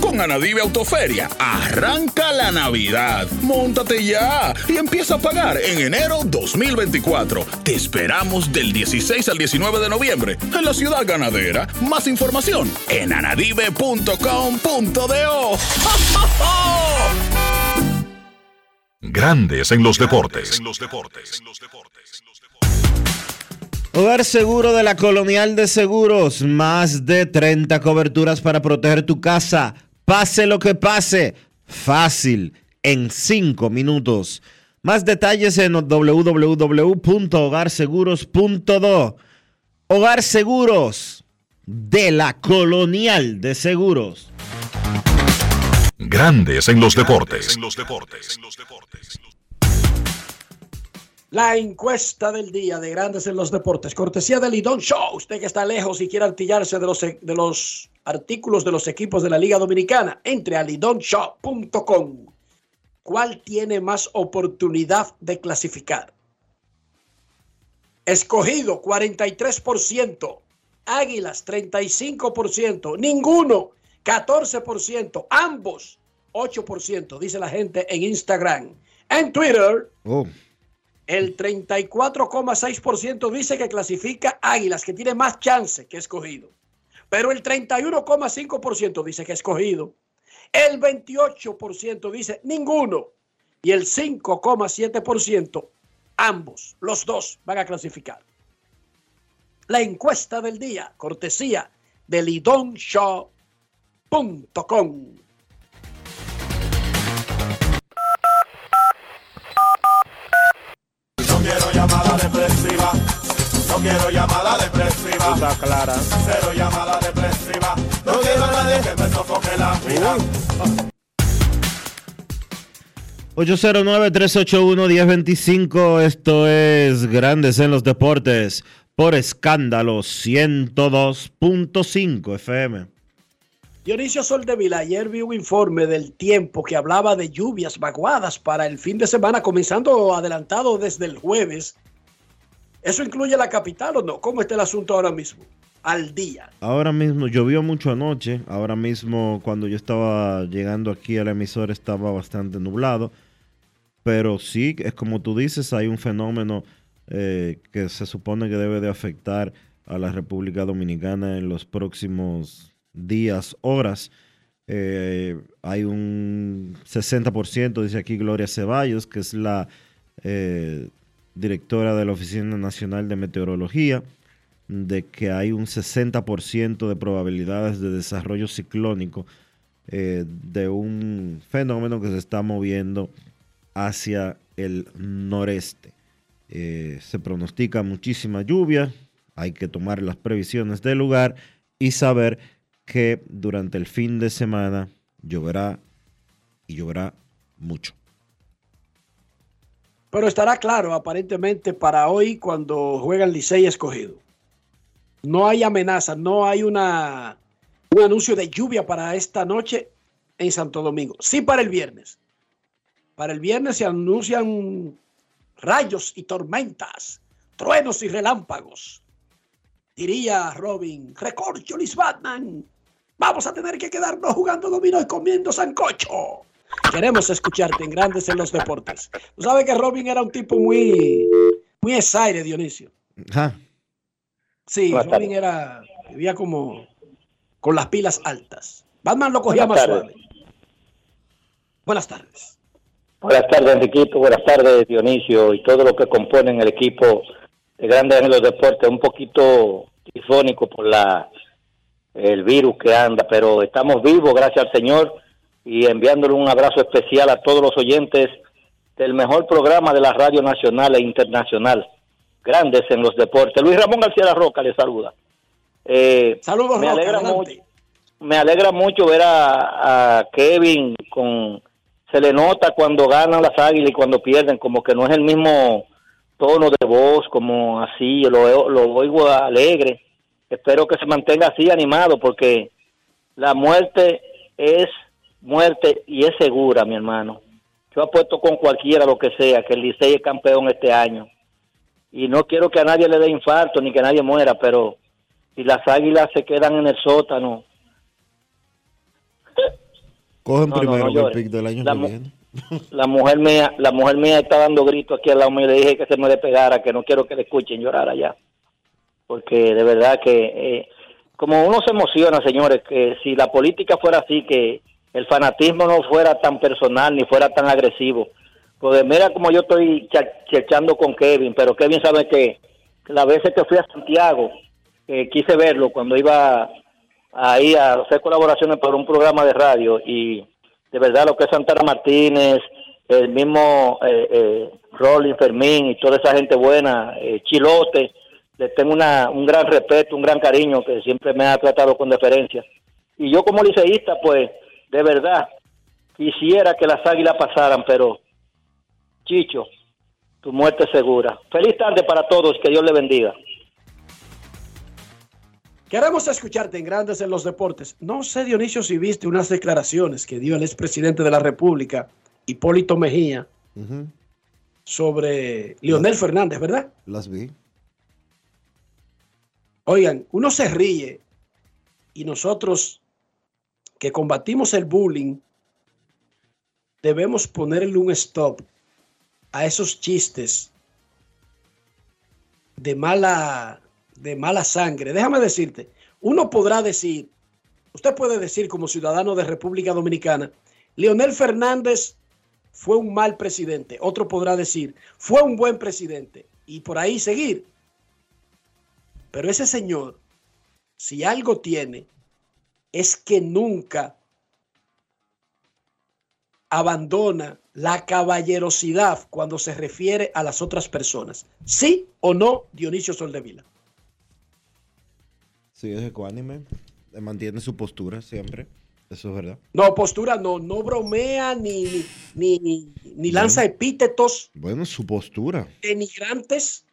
Con Anadive Autoferia, arranca la Navidad. Móntate ya y empieza a pagar en enero 2024. Te esperamos del 16 al 19 de noviembre en la ciudad ganadera. Más información en anadive.com.do. Grandes en los deportes. Hogar Seguro de la Colonial de Seguros, más de 30 coberturas para proteger tu casa. Pase lo que pase, fácil, en 5 minutos. Más detalles en www.hogarseguros.do. Hogar Seguros de la Colonial de Seguros. Grandes en los deportes. La encuesta del día de Grandes en los Deportes, cortesía del Lidón Show. Usted que está lejos y quiere artillarse de los, de los artículos de los equipos de la Liga Dominicana, entre a lidonshow.com. ¿Cuál tiene más oportunidad de clasificar? Escogido 43%, Águilas 35%, ninguno 14%, ambos 8%, dice la gente en Instagram. En Twitter, Oh, el 34,6% dice que clasifica Águilas, que tiene más chance que escogido. Pero el 31,5% dice que escogido. El 28% dice ninguno. Y el 5,7% ambos, los dos, van a clasificar. La encuesta del día, cortesía de lidonshow.com. No quiero llamada depresiva. Está clara. Cero llamada depresiva. No quiero a nadie que me sofoque la vida. 809-381-1025. Esto es Grandes en los Deportes por escándalo 102.5 FM. Dionisio Soldevila, ayer vi un informe del tiempo que hablaba de lluvias vaguadas para el fin de semana, comenzando adelantado desde el jueves. ¿Eso incluye la capital o no? ¿Cómo está el asunto ahora mismo? Al día. Ahora mismo llovió mucho anoche. Ahora mismo cuando yo estaba llegando aquí al emisor estaba bastante nublado. Pero sí, es como tú dices, hay un fenómeno eh, que se supone que debe de afectar a la República Dominicana en los próximos días, horas. Eh, hay un 60%, dice aquí Gloria Ceballos, que es la eh, directora de la Oficina Nacional de Meteorología, de que hay un 60% de probabilidades de desarrollo ciclónico eh, de un fenómeno que se está moviendo hacia el noreste. Eh, se pronostica muchísima lluvia, hay que tomar las previsiones del lugar y saber que durante el fin de semana lloverá y lloverá mucho. Pero estará claro, aparentemente, para hoy cuando juegan Licey escogido. No hay amenaza, no hay una, un anuncio de lluvia para esta noche en Santo Domingo. Sí para el viernes. Para el viernes se anuncian rayos y tormentas, truenos y relámpagos. Diría Robin, recorcho Liz Batman. Vamos a tener que quedarnos jugando dominó y comiendo sancocho. Queremos escucharte en Grandes en los Deportes. Tú sabes que Robin era un tipo muy, muy exaire, Dionisio. Ajá. Sí, Buenas Robin era, vivía como con las pilas altas. Batman lo cogía Buenas más tardes. suave. Buenas tardes. Buenas tardes, Enriquito. Buenas tardes, Dionisio y todo lo que componen el equipo de Grandes en los Deportes. Un poquito tifónico por la el virus que anda, pero estamos vivos, gracias al Señor, y enviándole un abrazo especial a todos los oyentes del mejor programa de la radio nacional e internacional, Grandes en los Deportes. Luis Ramón García La Roca le saluda. Eh, Saludos, me Roca, alegra adelante. mucho me alegra mucho ver a, a Kevin con se le nota cuando ganan las águilas y cuando pierden como que no es el mismo tono de voz como así lo, lo oigo alegre espero que se mantenga así animado porque la muerte es muerte y es segura mi hermano. Yo apuesto con cualquiera lo que sea que el Licey es campeón este año. Y no quiero que a nadie le dé infarto ni que nadie muera pero si las águilas se quedan en el sótano. Cogen No, no, primero no que el pick del año La que mu- viene. la mujer mía la mujer mía está dando gritos aquí al lado mío. Y le dije que se me despegara que no quiero que le escuchen llorar allá. Porque de verdad que eh, como uno se emociona señores que si la política fuera así que el fanatismo no fuera tan personal ni fuera tan agresivo porque mira como yo estoy cha- chechando con Kevin pero Kevin sabe que las veces que fui a Santiago eh, quise verlo cuando iba ahí a hacer colaboraciones para un programa de radio y de verdad lo que es Santana Martínez, el mismo eh, eh, Rolling Fermín y toda esa gente buena, eh, Chilote, les tengo una, un gran respeto, un gran cariño que siempre me ha tratado con deferencia. Y yo como liceísta, pues, de verdad, quisiera que las águilas pasaran, pero, Chicho, tu muerte es segura. Feliz tarde para todos, que Dios le bendiga. Queremos escucharte en Grandes en los Deportes. No sé, Dionisio, si viste unas declaraciones que dio el expresidente de la República, Hipólito Mejía, sobre Leonel Fernández, ¿verdad? Las vi. Oigan, uno se ríe y nosotros que combatimos el bullying debemos ponerle un stop a esos chistes de mala de mala sangre. Déjame decirte, uno podrá decir, usted puede decir como ciudadano de República Dominicana, Leonel Fernández fue un mal presidente. Otro podrá decir, fue un buen presidente. Y por ahí seguir. Pero ese señor, si algo tiene, es que nunca abandona la caballerosidad cuando se refiere a las otras personas. ¿Sí o no, Dionisio Soldevila? Sí, es ecuánime. Mantiene su postura siempre. Eso es verdad. No, postura no, no bromea ni, ni, ni, ni lanza epítetos Bueno, su postura. denigrantes.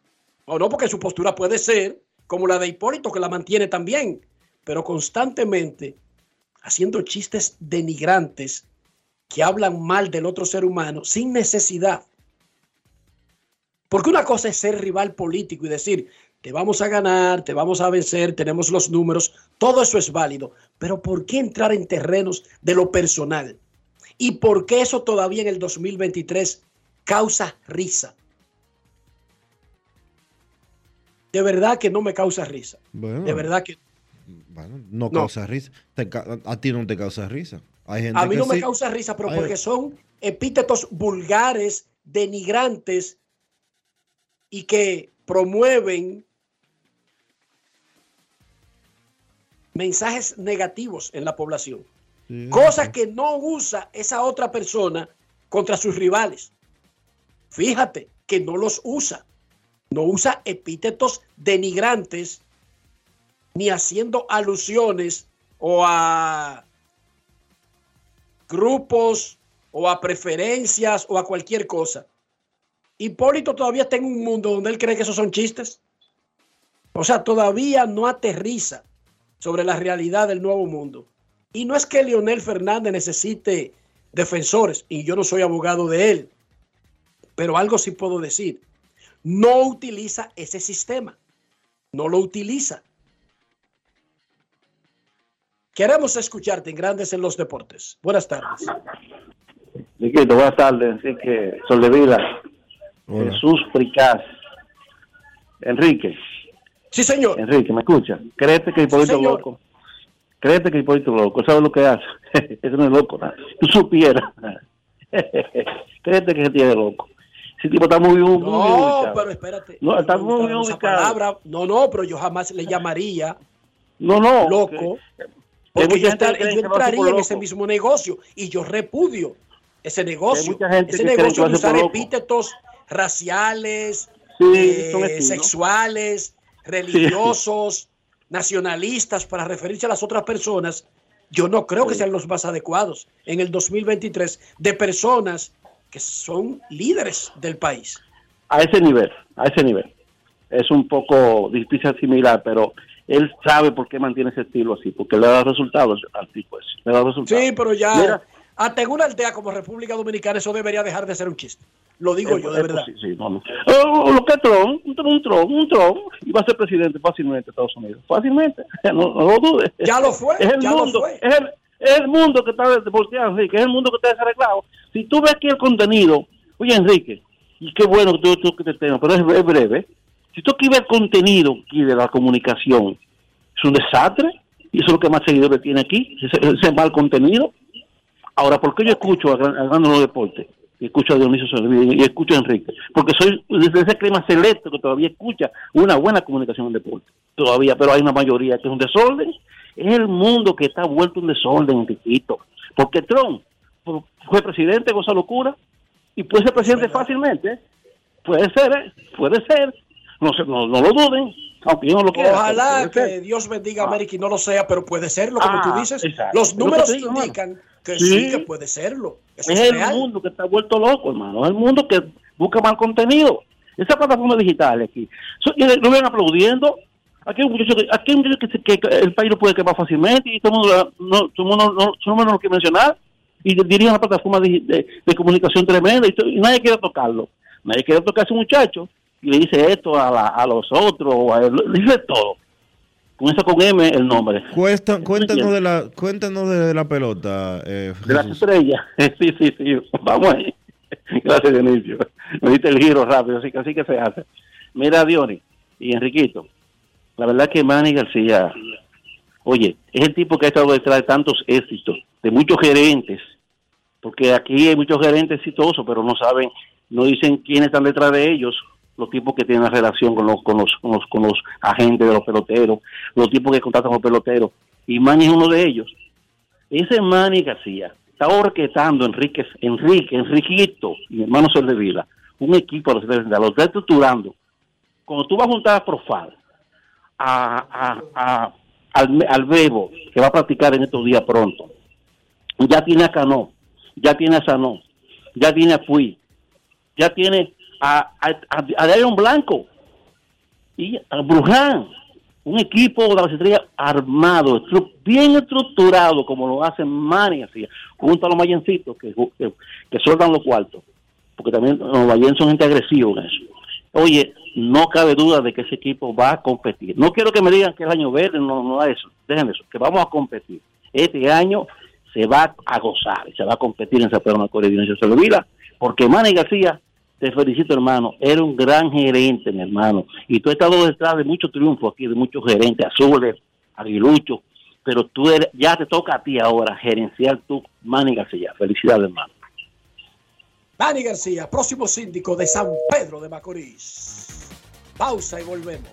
O no, porque su postura puede ser como la de Hipólito, que la mantiene también, pero constantemente haciendo chistes denigrantes que hablan mal del otro ser humano sin necesidad. Porque una cosa es ser rival político y decir, te vamos a ganar, te vamos a vencer, tenemos los números, todo eso es válido. Pero ¿por qué entrar en terrenos de lo personal? ¿Y por qué eso todavía en el 2023 causa risa? De verdad que no me causa risa. Bueno, De verdad que bueno, no, No. causa risa. Te a ti no te causa risa. Hay gente a mí que no me causa risa, pero Hay- porque son epítetos vulgares, denigrantes y que promueven mensajes negativos en la población. Sí, Cosa que no usa esa otra persona contra sus rivales. Fíjate que no los usa. No usa epítetos denigrantes ni haciendo alusiones o a grupos o a preferencias o a cualquier cosa. Hipólito todavía está en un mundo donde él cree que esos son chistes. O sea, todavía no aterriza sobre la realidad del nuevo mundo. Y no es que Leonel Fernández necesite defensores, y yo no soy abogado de él, pero algo sí puedo decir. No utiliza ese sistema. No lo utiliza. Queremos escucharte en Grandes en los Deportes. Buenas tardes. Riquito, buenas tardes. Enrique Soldevila, Jesús Fricaz. Enrique. Sí, señor. Enrique, ¿me escucha? Créete que Hipólito señor. loco. Créete que Hipólito loco. ¿Sabes lo que hace? Eso no es loco. nada. Tú supieras Créete que se tiene loco. Ese tipo está muy, muy, muy No, ubicado. pero espérate. No, está muy esa ubicado. palabra. No, no, pero yo jamás le llamaría No, no. loco. que- que Porque yo, estar- yo entraría en ese mismo negocio y yo repudio ese negocio. mucha gente ese negocio de usar epítetos raciales, Sí, eh, sexuales, religiosos, nacionalistas para referirse a las otras personas. Yo no creo que sean los más adecuados en el 2023 de personas que son líderes del país. a ese nivel, a ese nivel. Es un poco difícil asimilar, pero él sabe por qué mantiene ese estilo así, porque le da resultados al tipo ese, le da resultados. Sí, pero ya, Mira, hasta en una aldea como República Dominicana, eso debería dejar de ser un chiste. Lo digo es- yo, de es verdad. posi- sí, no, no. Oh, lo que Trump, un Trump, un Trump, un Trump, y va a ser presidente fácilmente de Estados Unidos, fácilmente, no, no lo dudes. Ya lo fue, es el ya lo fue. Es, el, es el mundo que está volteado, Enrique, es el mundo que está desarreglado. Si tú ves aquí el contenido, oye Enrique, y qué bueno que tú, tú que te tengo, pero es, es breve. Si tú aquí ves el contenido aquí de la comunicación, es un desastre, y eso es lo que más seguidores tiene aquí, ese, ese mal contenido. Ahora, ¿por qué yo escucho a, Gran- a los Deportes? Y escucho a Dionisio Solís y escucho a Enrique. Porque soy de ese clima selecto que todavía escucha una buena comunicación en deporte. Todavía, pero hay una mayoría que es un desorden. Es el mundo que está vuelto un desorden, Enriquito. Porque Trump fu- fue presidente, goza locura, y puede ser presidente fácilmente. Puede ser, ¿eh? puede ser. No, se- no, no lo duden, aunque yo no lo quiera. Ojalá que ser. Dios bendiga a América y no lo sea, pero puede serlo, como Ah, tú dices. exacto. Los números hermano. indican que Sí. sí. que puede serlo. Eso es es, el mundo que está vuelto loco, hermano. Es el mundo que busca mal contenido. Esa plataforma digital aquí. Lo ven aplaudiendo. Aquí hay un muchacho que, aquí hay un muchacho que, el país lo puede quemar fácilmente y todo el mundo, no, todo el mundo no, todo el mundo no lo quiere mencionar. Y dirige una plataforma de, de- de comunicación tremenda y, y nadie quiere tocarlo. Nadie quiere tocar a ese muchacho le dice esto a, la- a los otros, o a él, le dice todo. Con eso con M el nombre. Cuesta- cuéntanos, de la, cuéntanos de la pelota. eh, De las estrellas. Sí, sí, sí. Vamos ahí. Gracias, Dionisio. Me diste el giro rápido, así que así que se hace. Mira, Diony y Enriquito, la verdad que Manny García, oye, es el tipo que ha estado detrás de tantos éxitos, de muchos gerentes, porque aquí hay muchos gerentes exitosos, pero no saben, no dicen quiénes están detrás de ellos, los tipos que tienen la relación con los, con los, con los, con los agentes de los peloteros, los tipos que contratan a los peloteros, y Manny es uno de ellos. Ese Manny García está orquestando Enrique, Enrique, Enriquito mi hermano Sol de Vida, un equipo a los lo está estructurando. Cuando tú vas a juntar a Profal, a, a, a- al, al Bebo, que va a practicar en estos días pronto, ya tiene a Cano, ya tiene a Sanó, ya tiene a Puy, ya tiene a, a, a, a Dairon Blanco y a Bruján, un equipo de las estrellas armado, bien estructurado, como lo hace Manny así, junto a los mayencitos que, que, que sueltan los cuartos, porque también los mayen son gente agresiva en eso. Oye, no cabe duda de que ese equipo va a competir. No quiero que me digan que el año verde, no, no es eso, dejen eso, que vamos a competir. Este año se va a gozar, se va a competir en San Pedro Macorís y Vila, porque Manny García, te felicito hermano, era un gran gerente, mi hermano, y tú has estado detrás de muchos triunfos aquí, de muchos gerentes, azules, aguiluchos, pero tú eres, ya te toca a ti ahora gerenciar tú, Manny García. Felicidades, hermano. Dani García, próximo síndico de San Pedro de Macorís. Pausa y volvemos.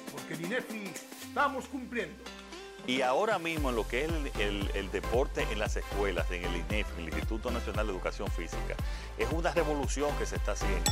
porque en INEFI estamos cumpliendo. Y ahora mismo en lo que es el, el- el deporte en las escuelas, en el INEF, en el Instituto Nacional de Educación Física, es una revolución que se está haciendo.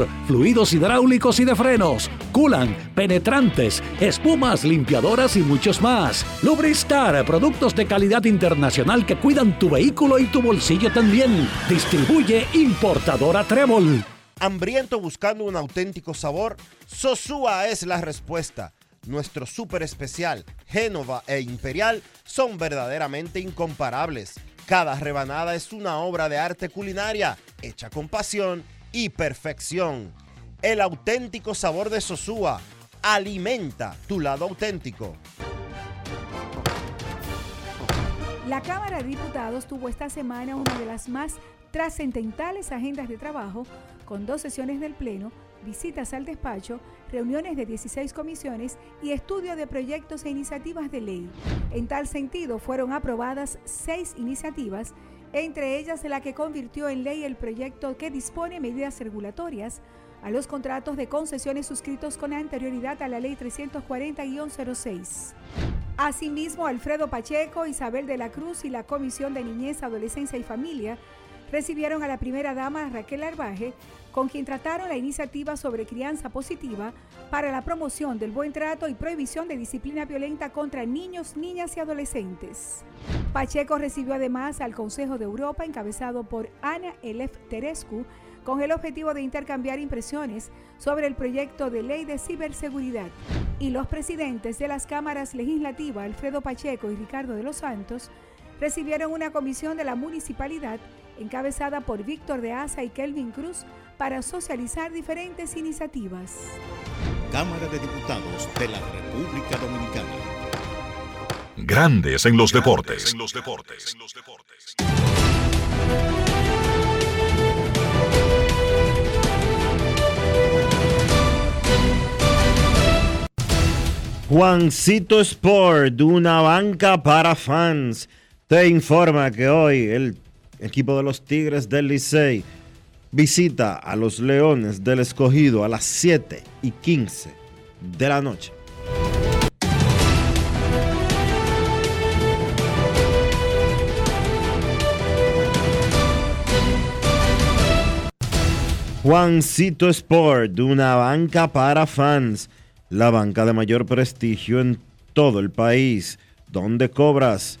fluidos hidráulicos y de frenos, culan, penetrantes, espumas, limpiadoras y muchos más. Lubristar, productos de calidad internacional que cuidan tu vehículo y tu bolsillo también. Distribuye importadora Trébol. Hambriento buscando un auténtico sabor, Sosúa es la respuesta. Nuestro súper especial, Génova e Imperial, son verdaderamente incomparables. Cada rebanada es una obra de arte culinaria, hecha con pasión y perfección. El auténtico sabor de Sosúa alimenta tu lado auténtico. La Cámara de Diputados tuvo esta semana una de las más trascendentales agendas de trabajo, con dos sesiones del Pleno, visitas al despacho, reuniones de 16 comisiones y estudio de proyectos e iniciativas de ley. En tal sentido, fueron aprobadas seis iniciativas, entre ellas la que convirtió en ley el proyecto que dispone medidas regulatorias a los contratos de concesiones suscritos con anterioridad a la Ley 340-06. Asimismo, Alfredo Pacheco, Isabel de la Cruz y la Comisión de Niñez, Adolescencia y Familia recibieron a la primera dama Raquel Arbaje, con quien trataron la iniciativa sobre crianza positiva para la promoción del buen trato y prohibición de disciplina violenta contra niños, niñas y adolescentes. Pacheco recibió además al Consejo de Europa, encabezado por Ana Elef Terescu, con el objetivo de intercambiar impresiones sobre el proyecto de ley de ciberseguridad. Y los presidentes de las cámaras legislativas, Alfredo Pacheco y Ricardo de los Santos, recibieron una comisión de la municipalidad encabezada por Víctor de Asa y Kelvin Cruz para socializar diferentes iniciativas. Cámara de Diputados de la República Dominicana. Grandes en los deportes. Juancito Sport, una banca para fans, te informa que hoy el equipo de los Tigres del Licey visita a los Leones del Escogido a las 7 y 15 de la noche. Juancito Sport, una banca para fans, la banca de mayor prestigio en todo el país, donde cobras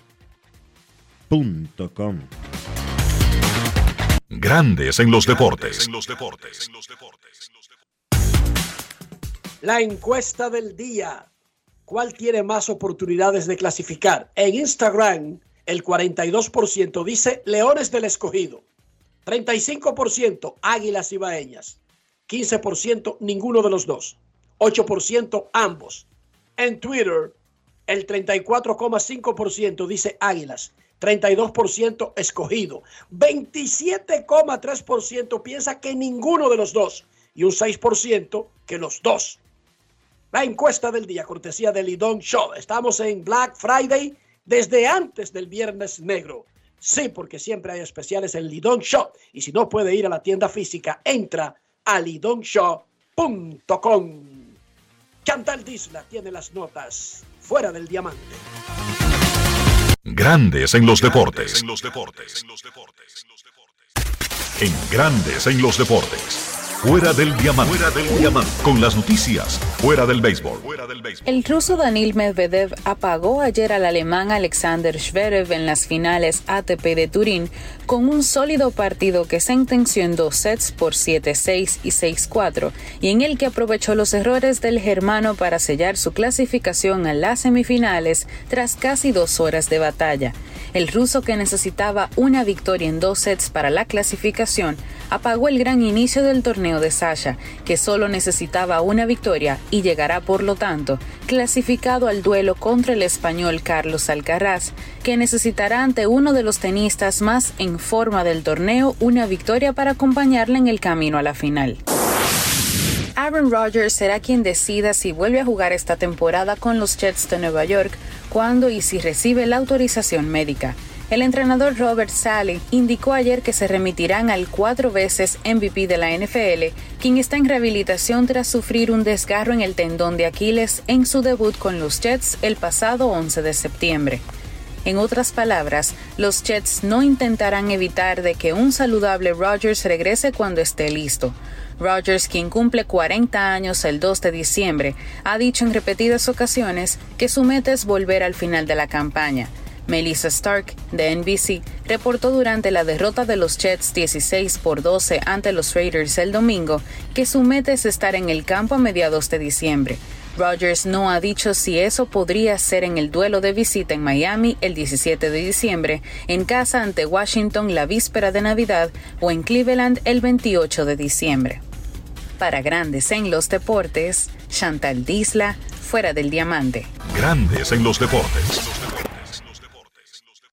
Grandes en los deportes. La encuesta del día. ¿Cuál tiene más oportunidades de clasificar? En Instagram, el 42% dice Leones del Escogido. 35% Águilas Ibaeñas. 15% ninguno de los dos. 8% ambos. En Twitter, el 34,5% dice Águilas. 32% escogido. 27,3% piensa que ninguno de los dos. Y un 6% que los dos. La encuesta del día, cortesía del Lidón Show. Estamos en Black Friday desde antes del Viernes Negro. Sí, porque siempre hay especiales en Lidón Show. Y si no puede ir a la tienda física, entra a lidonshow.com. Chantal Disla tiene las notas fuera del diamante. Grandes en los deportes. En Grandes en los deportes. Fuera del diamante. Fuera del diamante. Con las noticias. Fuera del béisbol. El ruso Danil Medvedev apagó ayer al alemán Alexander Zverev en las finales ATP de Turín con un sólido partido que sentenció en dos sets por 7-6 y 6-4 y en el que aprovechó los errores del germano para sellar su clasificación a las semifinales tras casi dos horas de batalla. El ruso que necesitaba una victoria en dos sets para la clasificación apagó el gran inicio del torneo de Sasha, que solo necesitaba una victoria y llegará por lo tanto clasificado al duelo contra el español Carlos Alcaraz, que necesitará ante uno de los tenistas más en forma del torneo una victoria para acompañarle en el camino a la final. Aaron Rodgers será quien decida si vuelve a jugar esta temporada con los Jets de Nueva York, cuando y si recibe la autorización médica. El entrenador Robert Sally indicó ayer que se remitirán al cuatro veces MVP de la NFL, quien está en rehabilitación tras sufrir un desgarro en el tendón de Aquiles en su debut con los Jets el pasado 11 de septiembre. En otras palabras, los Jets no intentarán evitar de que un saludable Rodgers regrese cuando esté listo. Rodgers, quien cumple 40 años el 2 de diciembre, ha dicho en repetidas ocasiones que su meta es volver al final de la campaña. Melissa Stark, de NBC, reportó durante la derrota de los Jets 16 por 12 ante los Raiders el domingo que su meta es estar en el campo a mediados de diciembre. Rodgers no ha dicho si eso podría ser en el duelo de visita en Miami el 17 de diciembre, en casa ante Washington la víspera de Navidad o en Cleveland el 28 de diciembre. Para grandes en los deportes, Chantal Disla, fuera del diamante. Grandes en los deportes.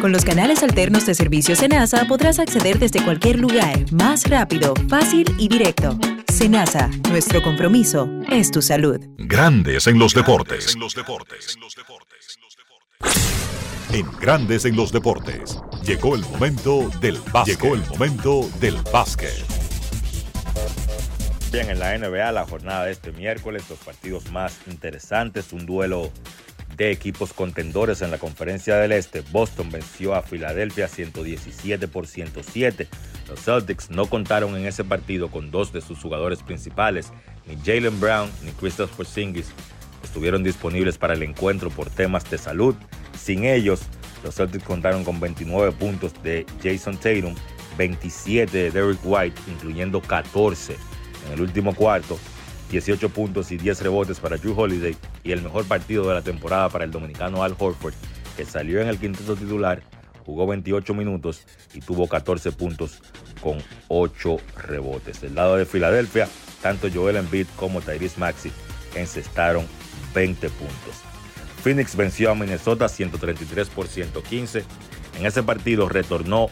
Con los canales alternos de servicio Senasa podrás acceder desde cualquier lugar, más rápido, fácil y directo. Senasa, nuestro compromiso es tu salud. Grandes en los deportes. En Grandes en los deportes. Llegó el momento del básquet. Llegó el momento del básquet. Bien, en la NBA, la jornada de este miércoles, los partidos más interesantes, un duelo de equipos contendores en la conferencia del Este. Boston venció a Filadelfia 117 por 107. Los Celtics no contaron en ese partido con dos de sus jugadores principales, ni Jalen Brown ni Christoph Porzingis. Estuvieron disponibles para el encuentro por temas de salud. Sin ellos, los Celtics contaron con 29 puntos de Jason Tatum, 27 de Derrick White, incluyendo 14 en el último cuarto, 18 puntos y 10 rebotes para Drew Holiday y el mejor partido de la temporada para el dominicano Al Horford, que salió en el quinteto titular, jugó 28 minutos y tuvo 14 puntos con 8 rebotes. Del lado de Filadelfia, tanto Joel Embiid como Tyrese Maxi encestaron 20 puntos. Phoenix venció a Minnesota 133 por 115. En ese partido retornó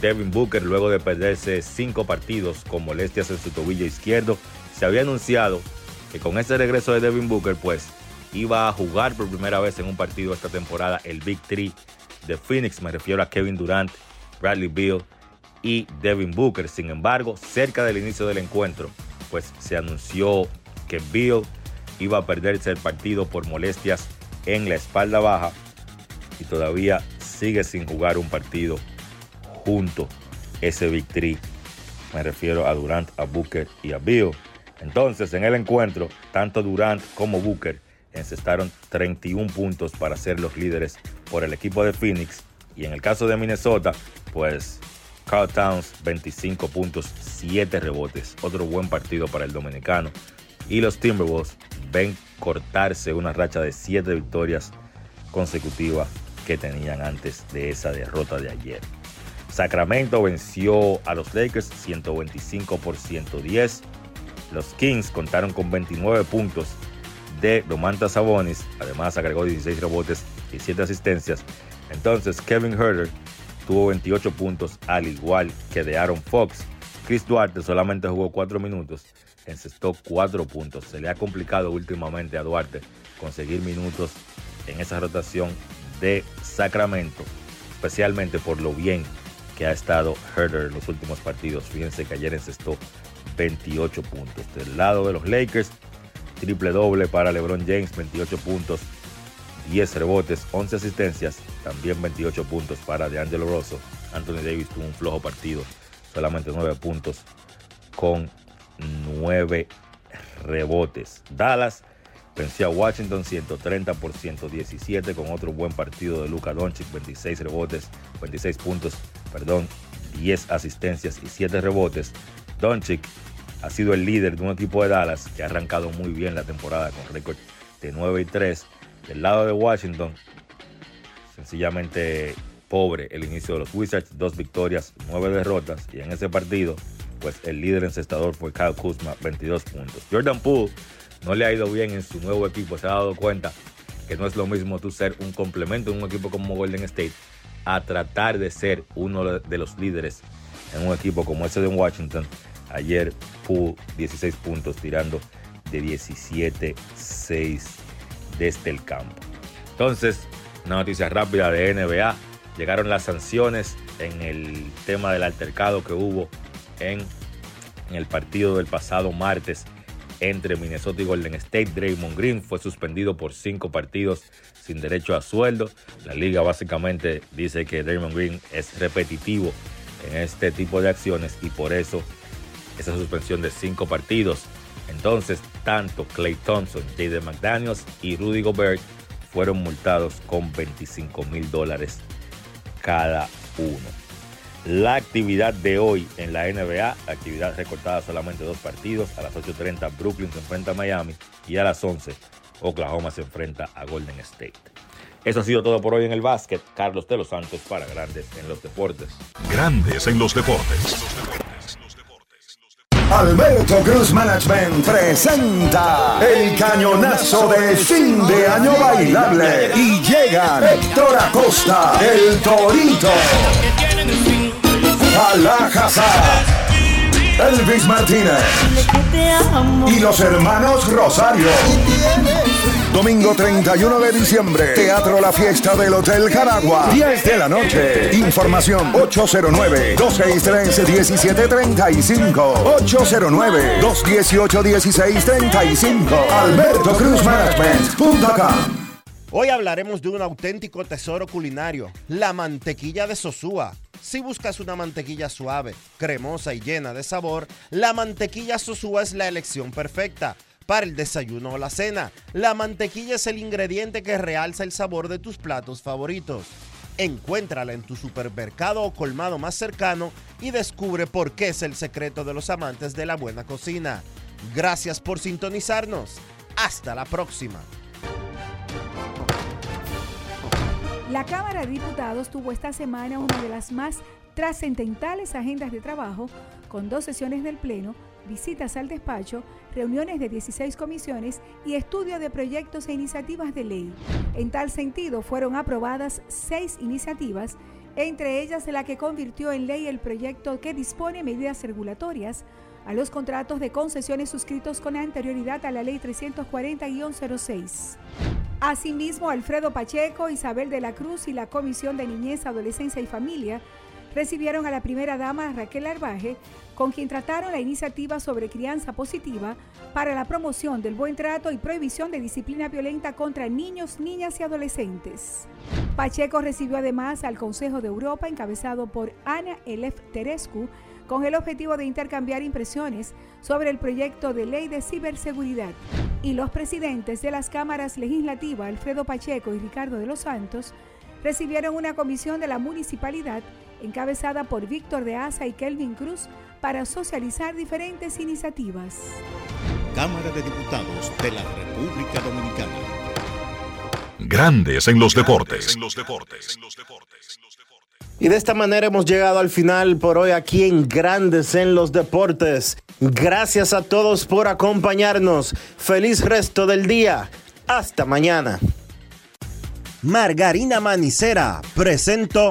Devin Booker luego de perderse cinco partidos con molestias en su tobillo izquierdo. Se había anunciado que con ese regreso de Devin Booker, pues iba a jugar por primera vez en un partido esta temporada el Big Three de Phoenix. Me refiero a Kevin Durant, Bradley Beal y Devin Booker. Sin embargo, cerca del inicio del encuentro, pues se anunció que Beal iba a perderse el partido por molestias en la espalda baja y todavía sigue sin jugar un partido junto ese victory. Me refiero a Durant, a Booker y a Bill. Entonces, en el encuentro, tanto Durant como Booker encestaron 31 puntos para ser los líderes por el equipo de Phoenix. Y en el caso de Minnesota, pues Carl Towns 25 puntos, 7 rebotes. Otro buen partido para el dominicano. Y los Timberwolves ven cortarse una racha de 7 victorias consecutivas que tenían antes de esa derrota de ayer. Sacramento venció a los Lakers 125 por 110. Los Kings contaron con 29 puntos de Domantas Sabonis. Además agregó 16 rebotes y 7 asistencias. Entonces Kevin Herter tuvo 28 puntos al igual que de Aaron Fox. Chris Duarte solamente jugó 4 minutos, encestó 4 puntos. Se le ha complicado últimamente a Duarte conseguir minutos en esa rotación de Sacramento, especialmente por lo bien que ha estado Herder en los últimos partidos. Fíjense que ayer encestó 28 puntos. Del lado de los Lakers, triple doble para LeBron James, 28 puntos, 10 rebotes, 11 asistencias, también 28 puntos para DeAngelo Rosso. Anthony Davis tuvo un flojo partido, solamente 9 puntos con 9 rebotes. Dallas venció a Washington 130 por 117 con otro buen partido de Luka Doncic, 26 rebotes, 26 puntos, perdón, 10 asistencias y 7 rebotes. Doncic ha sido el líder de un equipo de Dallas que ha arrancado muy bien la temporada con récord de 9 y 3. Del lado de Washington, sencillamente pobre el inicio de los Wizards, dos victorias, nueve derrotas y en ese partido, pues el líder encestador fue Kyle Kuzma, 22 puntos. Jordan Poole no le ha ido bien en su nuevo equipo, se ha dado cuenta que no es lo mismo tú ser un complemento en un equipo como Golden State a tratar de ser uno de los líderes en un equipo como ese de Washington. Ayer Poole 16 puntos tirando de 17-6 desde el campo. Entonces, una noticia rápida de NBA. Llegaron las sanciones en el tema del altercado que hubo en, en el partido del pasado martes entre Minnesota y Golden State. Draymond Green fue suspendido por cinco partidos sin derecho a sueldo. La liga básicamente dice que Draymond Green es repetitivo en este tipo de acciones y por eso esa suspensión de cinco partidos. Entonces, tanto Clay Thompson, Jaden McDaniels y Rudy Gobert fueron multados con 25 mil dólares cada uno. La actividad de hoy en la NBA, actividad recortada solamente dos partidos. A las 8.30 Brooklyn se enfrenta a Miami y a las 11 Oklahoma se enfrenta a Golden State. Eso ha sido todo por hoy en el básquet. Carlos de los Santos para Grandes en los Deportes. Grandes en los Deportes. Alberto Cruz Management presenta el cañonazo de fin de año bailable y llegan Héctor Acosta, el Torito, Alajazá, Elvis Martínez y los hermanos Rosario. Domingo 31 de diciembre, Teatro La Fiesta del Hotel Caragua, 10 de la noche. Información 809-263-1735. 809-218-1635. Alberto Cruz. Hoy hablaremos de un auténtico tesoro culinario, la mantequilla de Sosúa. Si buscas una mantequilla suave, cremosa y llena de sabor, la mantequilla Sosúa es la elección perfecta para el desayuno o la cena. La mantequilla es el ingrediente que realza el sabor de tus platos favoritos. Encuéntrala en tu supermercado o colmado más cercano y descubre por qué es el secreto de los amantes de la buena cocina. Gracias por sintonizarnos. Hasta la próxima. La Cámara de Diputados tuvo esta semana una de las más trascendentales agendas de trabajo con dos sesiones del Pleno visitas al despacho, reuniones de 16 comisiones y estudio de proyectos e iniciativas de ley. En tal sentido, fueron aprobadas seis iniciativas, entre ellas la que convirtió en ley el proyecto que dispone medidas regulatorias a los contratos de concesiones suscritos con anterioridad a la Ley 340-06. Asimismo, Alfredo Pacheco, Isabel de la Cruz y la Comisión de Niñez, Adolescencia y Familia recibieron a la primera dama Raquel Arbaje, con quien trataron la iniciativa sobre crianza positiva para la promoción del buen trato y prohibición de disciplina violenta contra niños, niñas y adolescentes. Pacheco recibió además al Consejo de Europa, encabezado por Ana Elef Terescu, con el objetivo de intercambiar impresiones sobre el proyecto de ley de ciberseguridad. Y los presidentes de las cámaras legislativas, Alfredo Pacheco y Ricardo de los Santos, recibieron una comisión de la municipalidad encabezada por Víctor de Asa y Kelvin Cruz para socializar diferentes iniciativas. Cámara de Diputados de la República Dominicana. Grandes en los deportes. Y de esta manera hemos llegado al final por hoy aquí en Grandes en los Deportes. Gracias a todos por acompañarnos. Feliz resto del día. Hasta mañana. Margarina Manicera presento.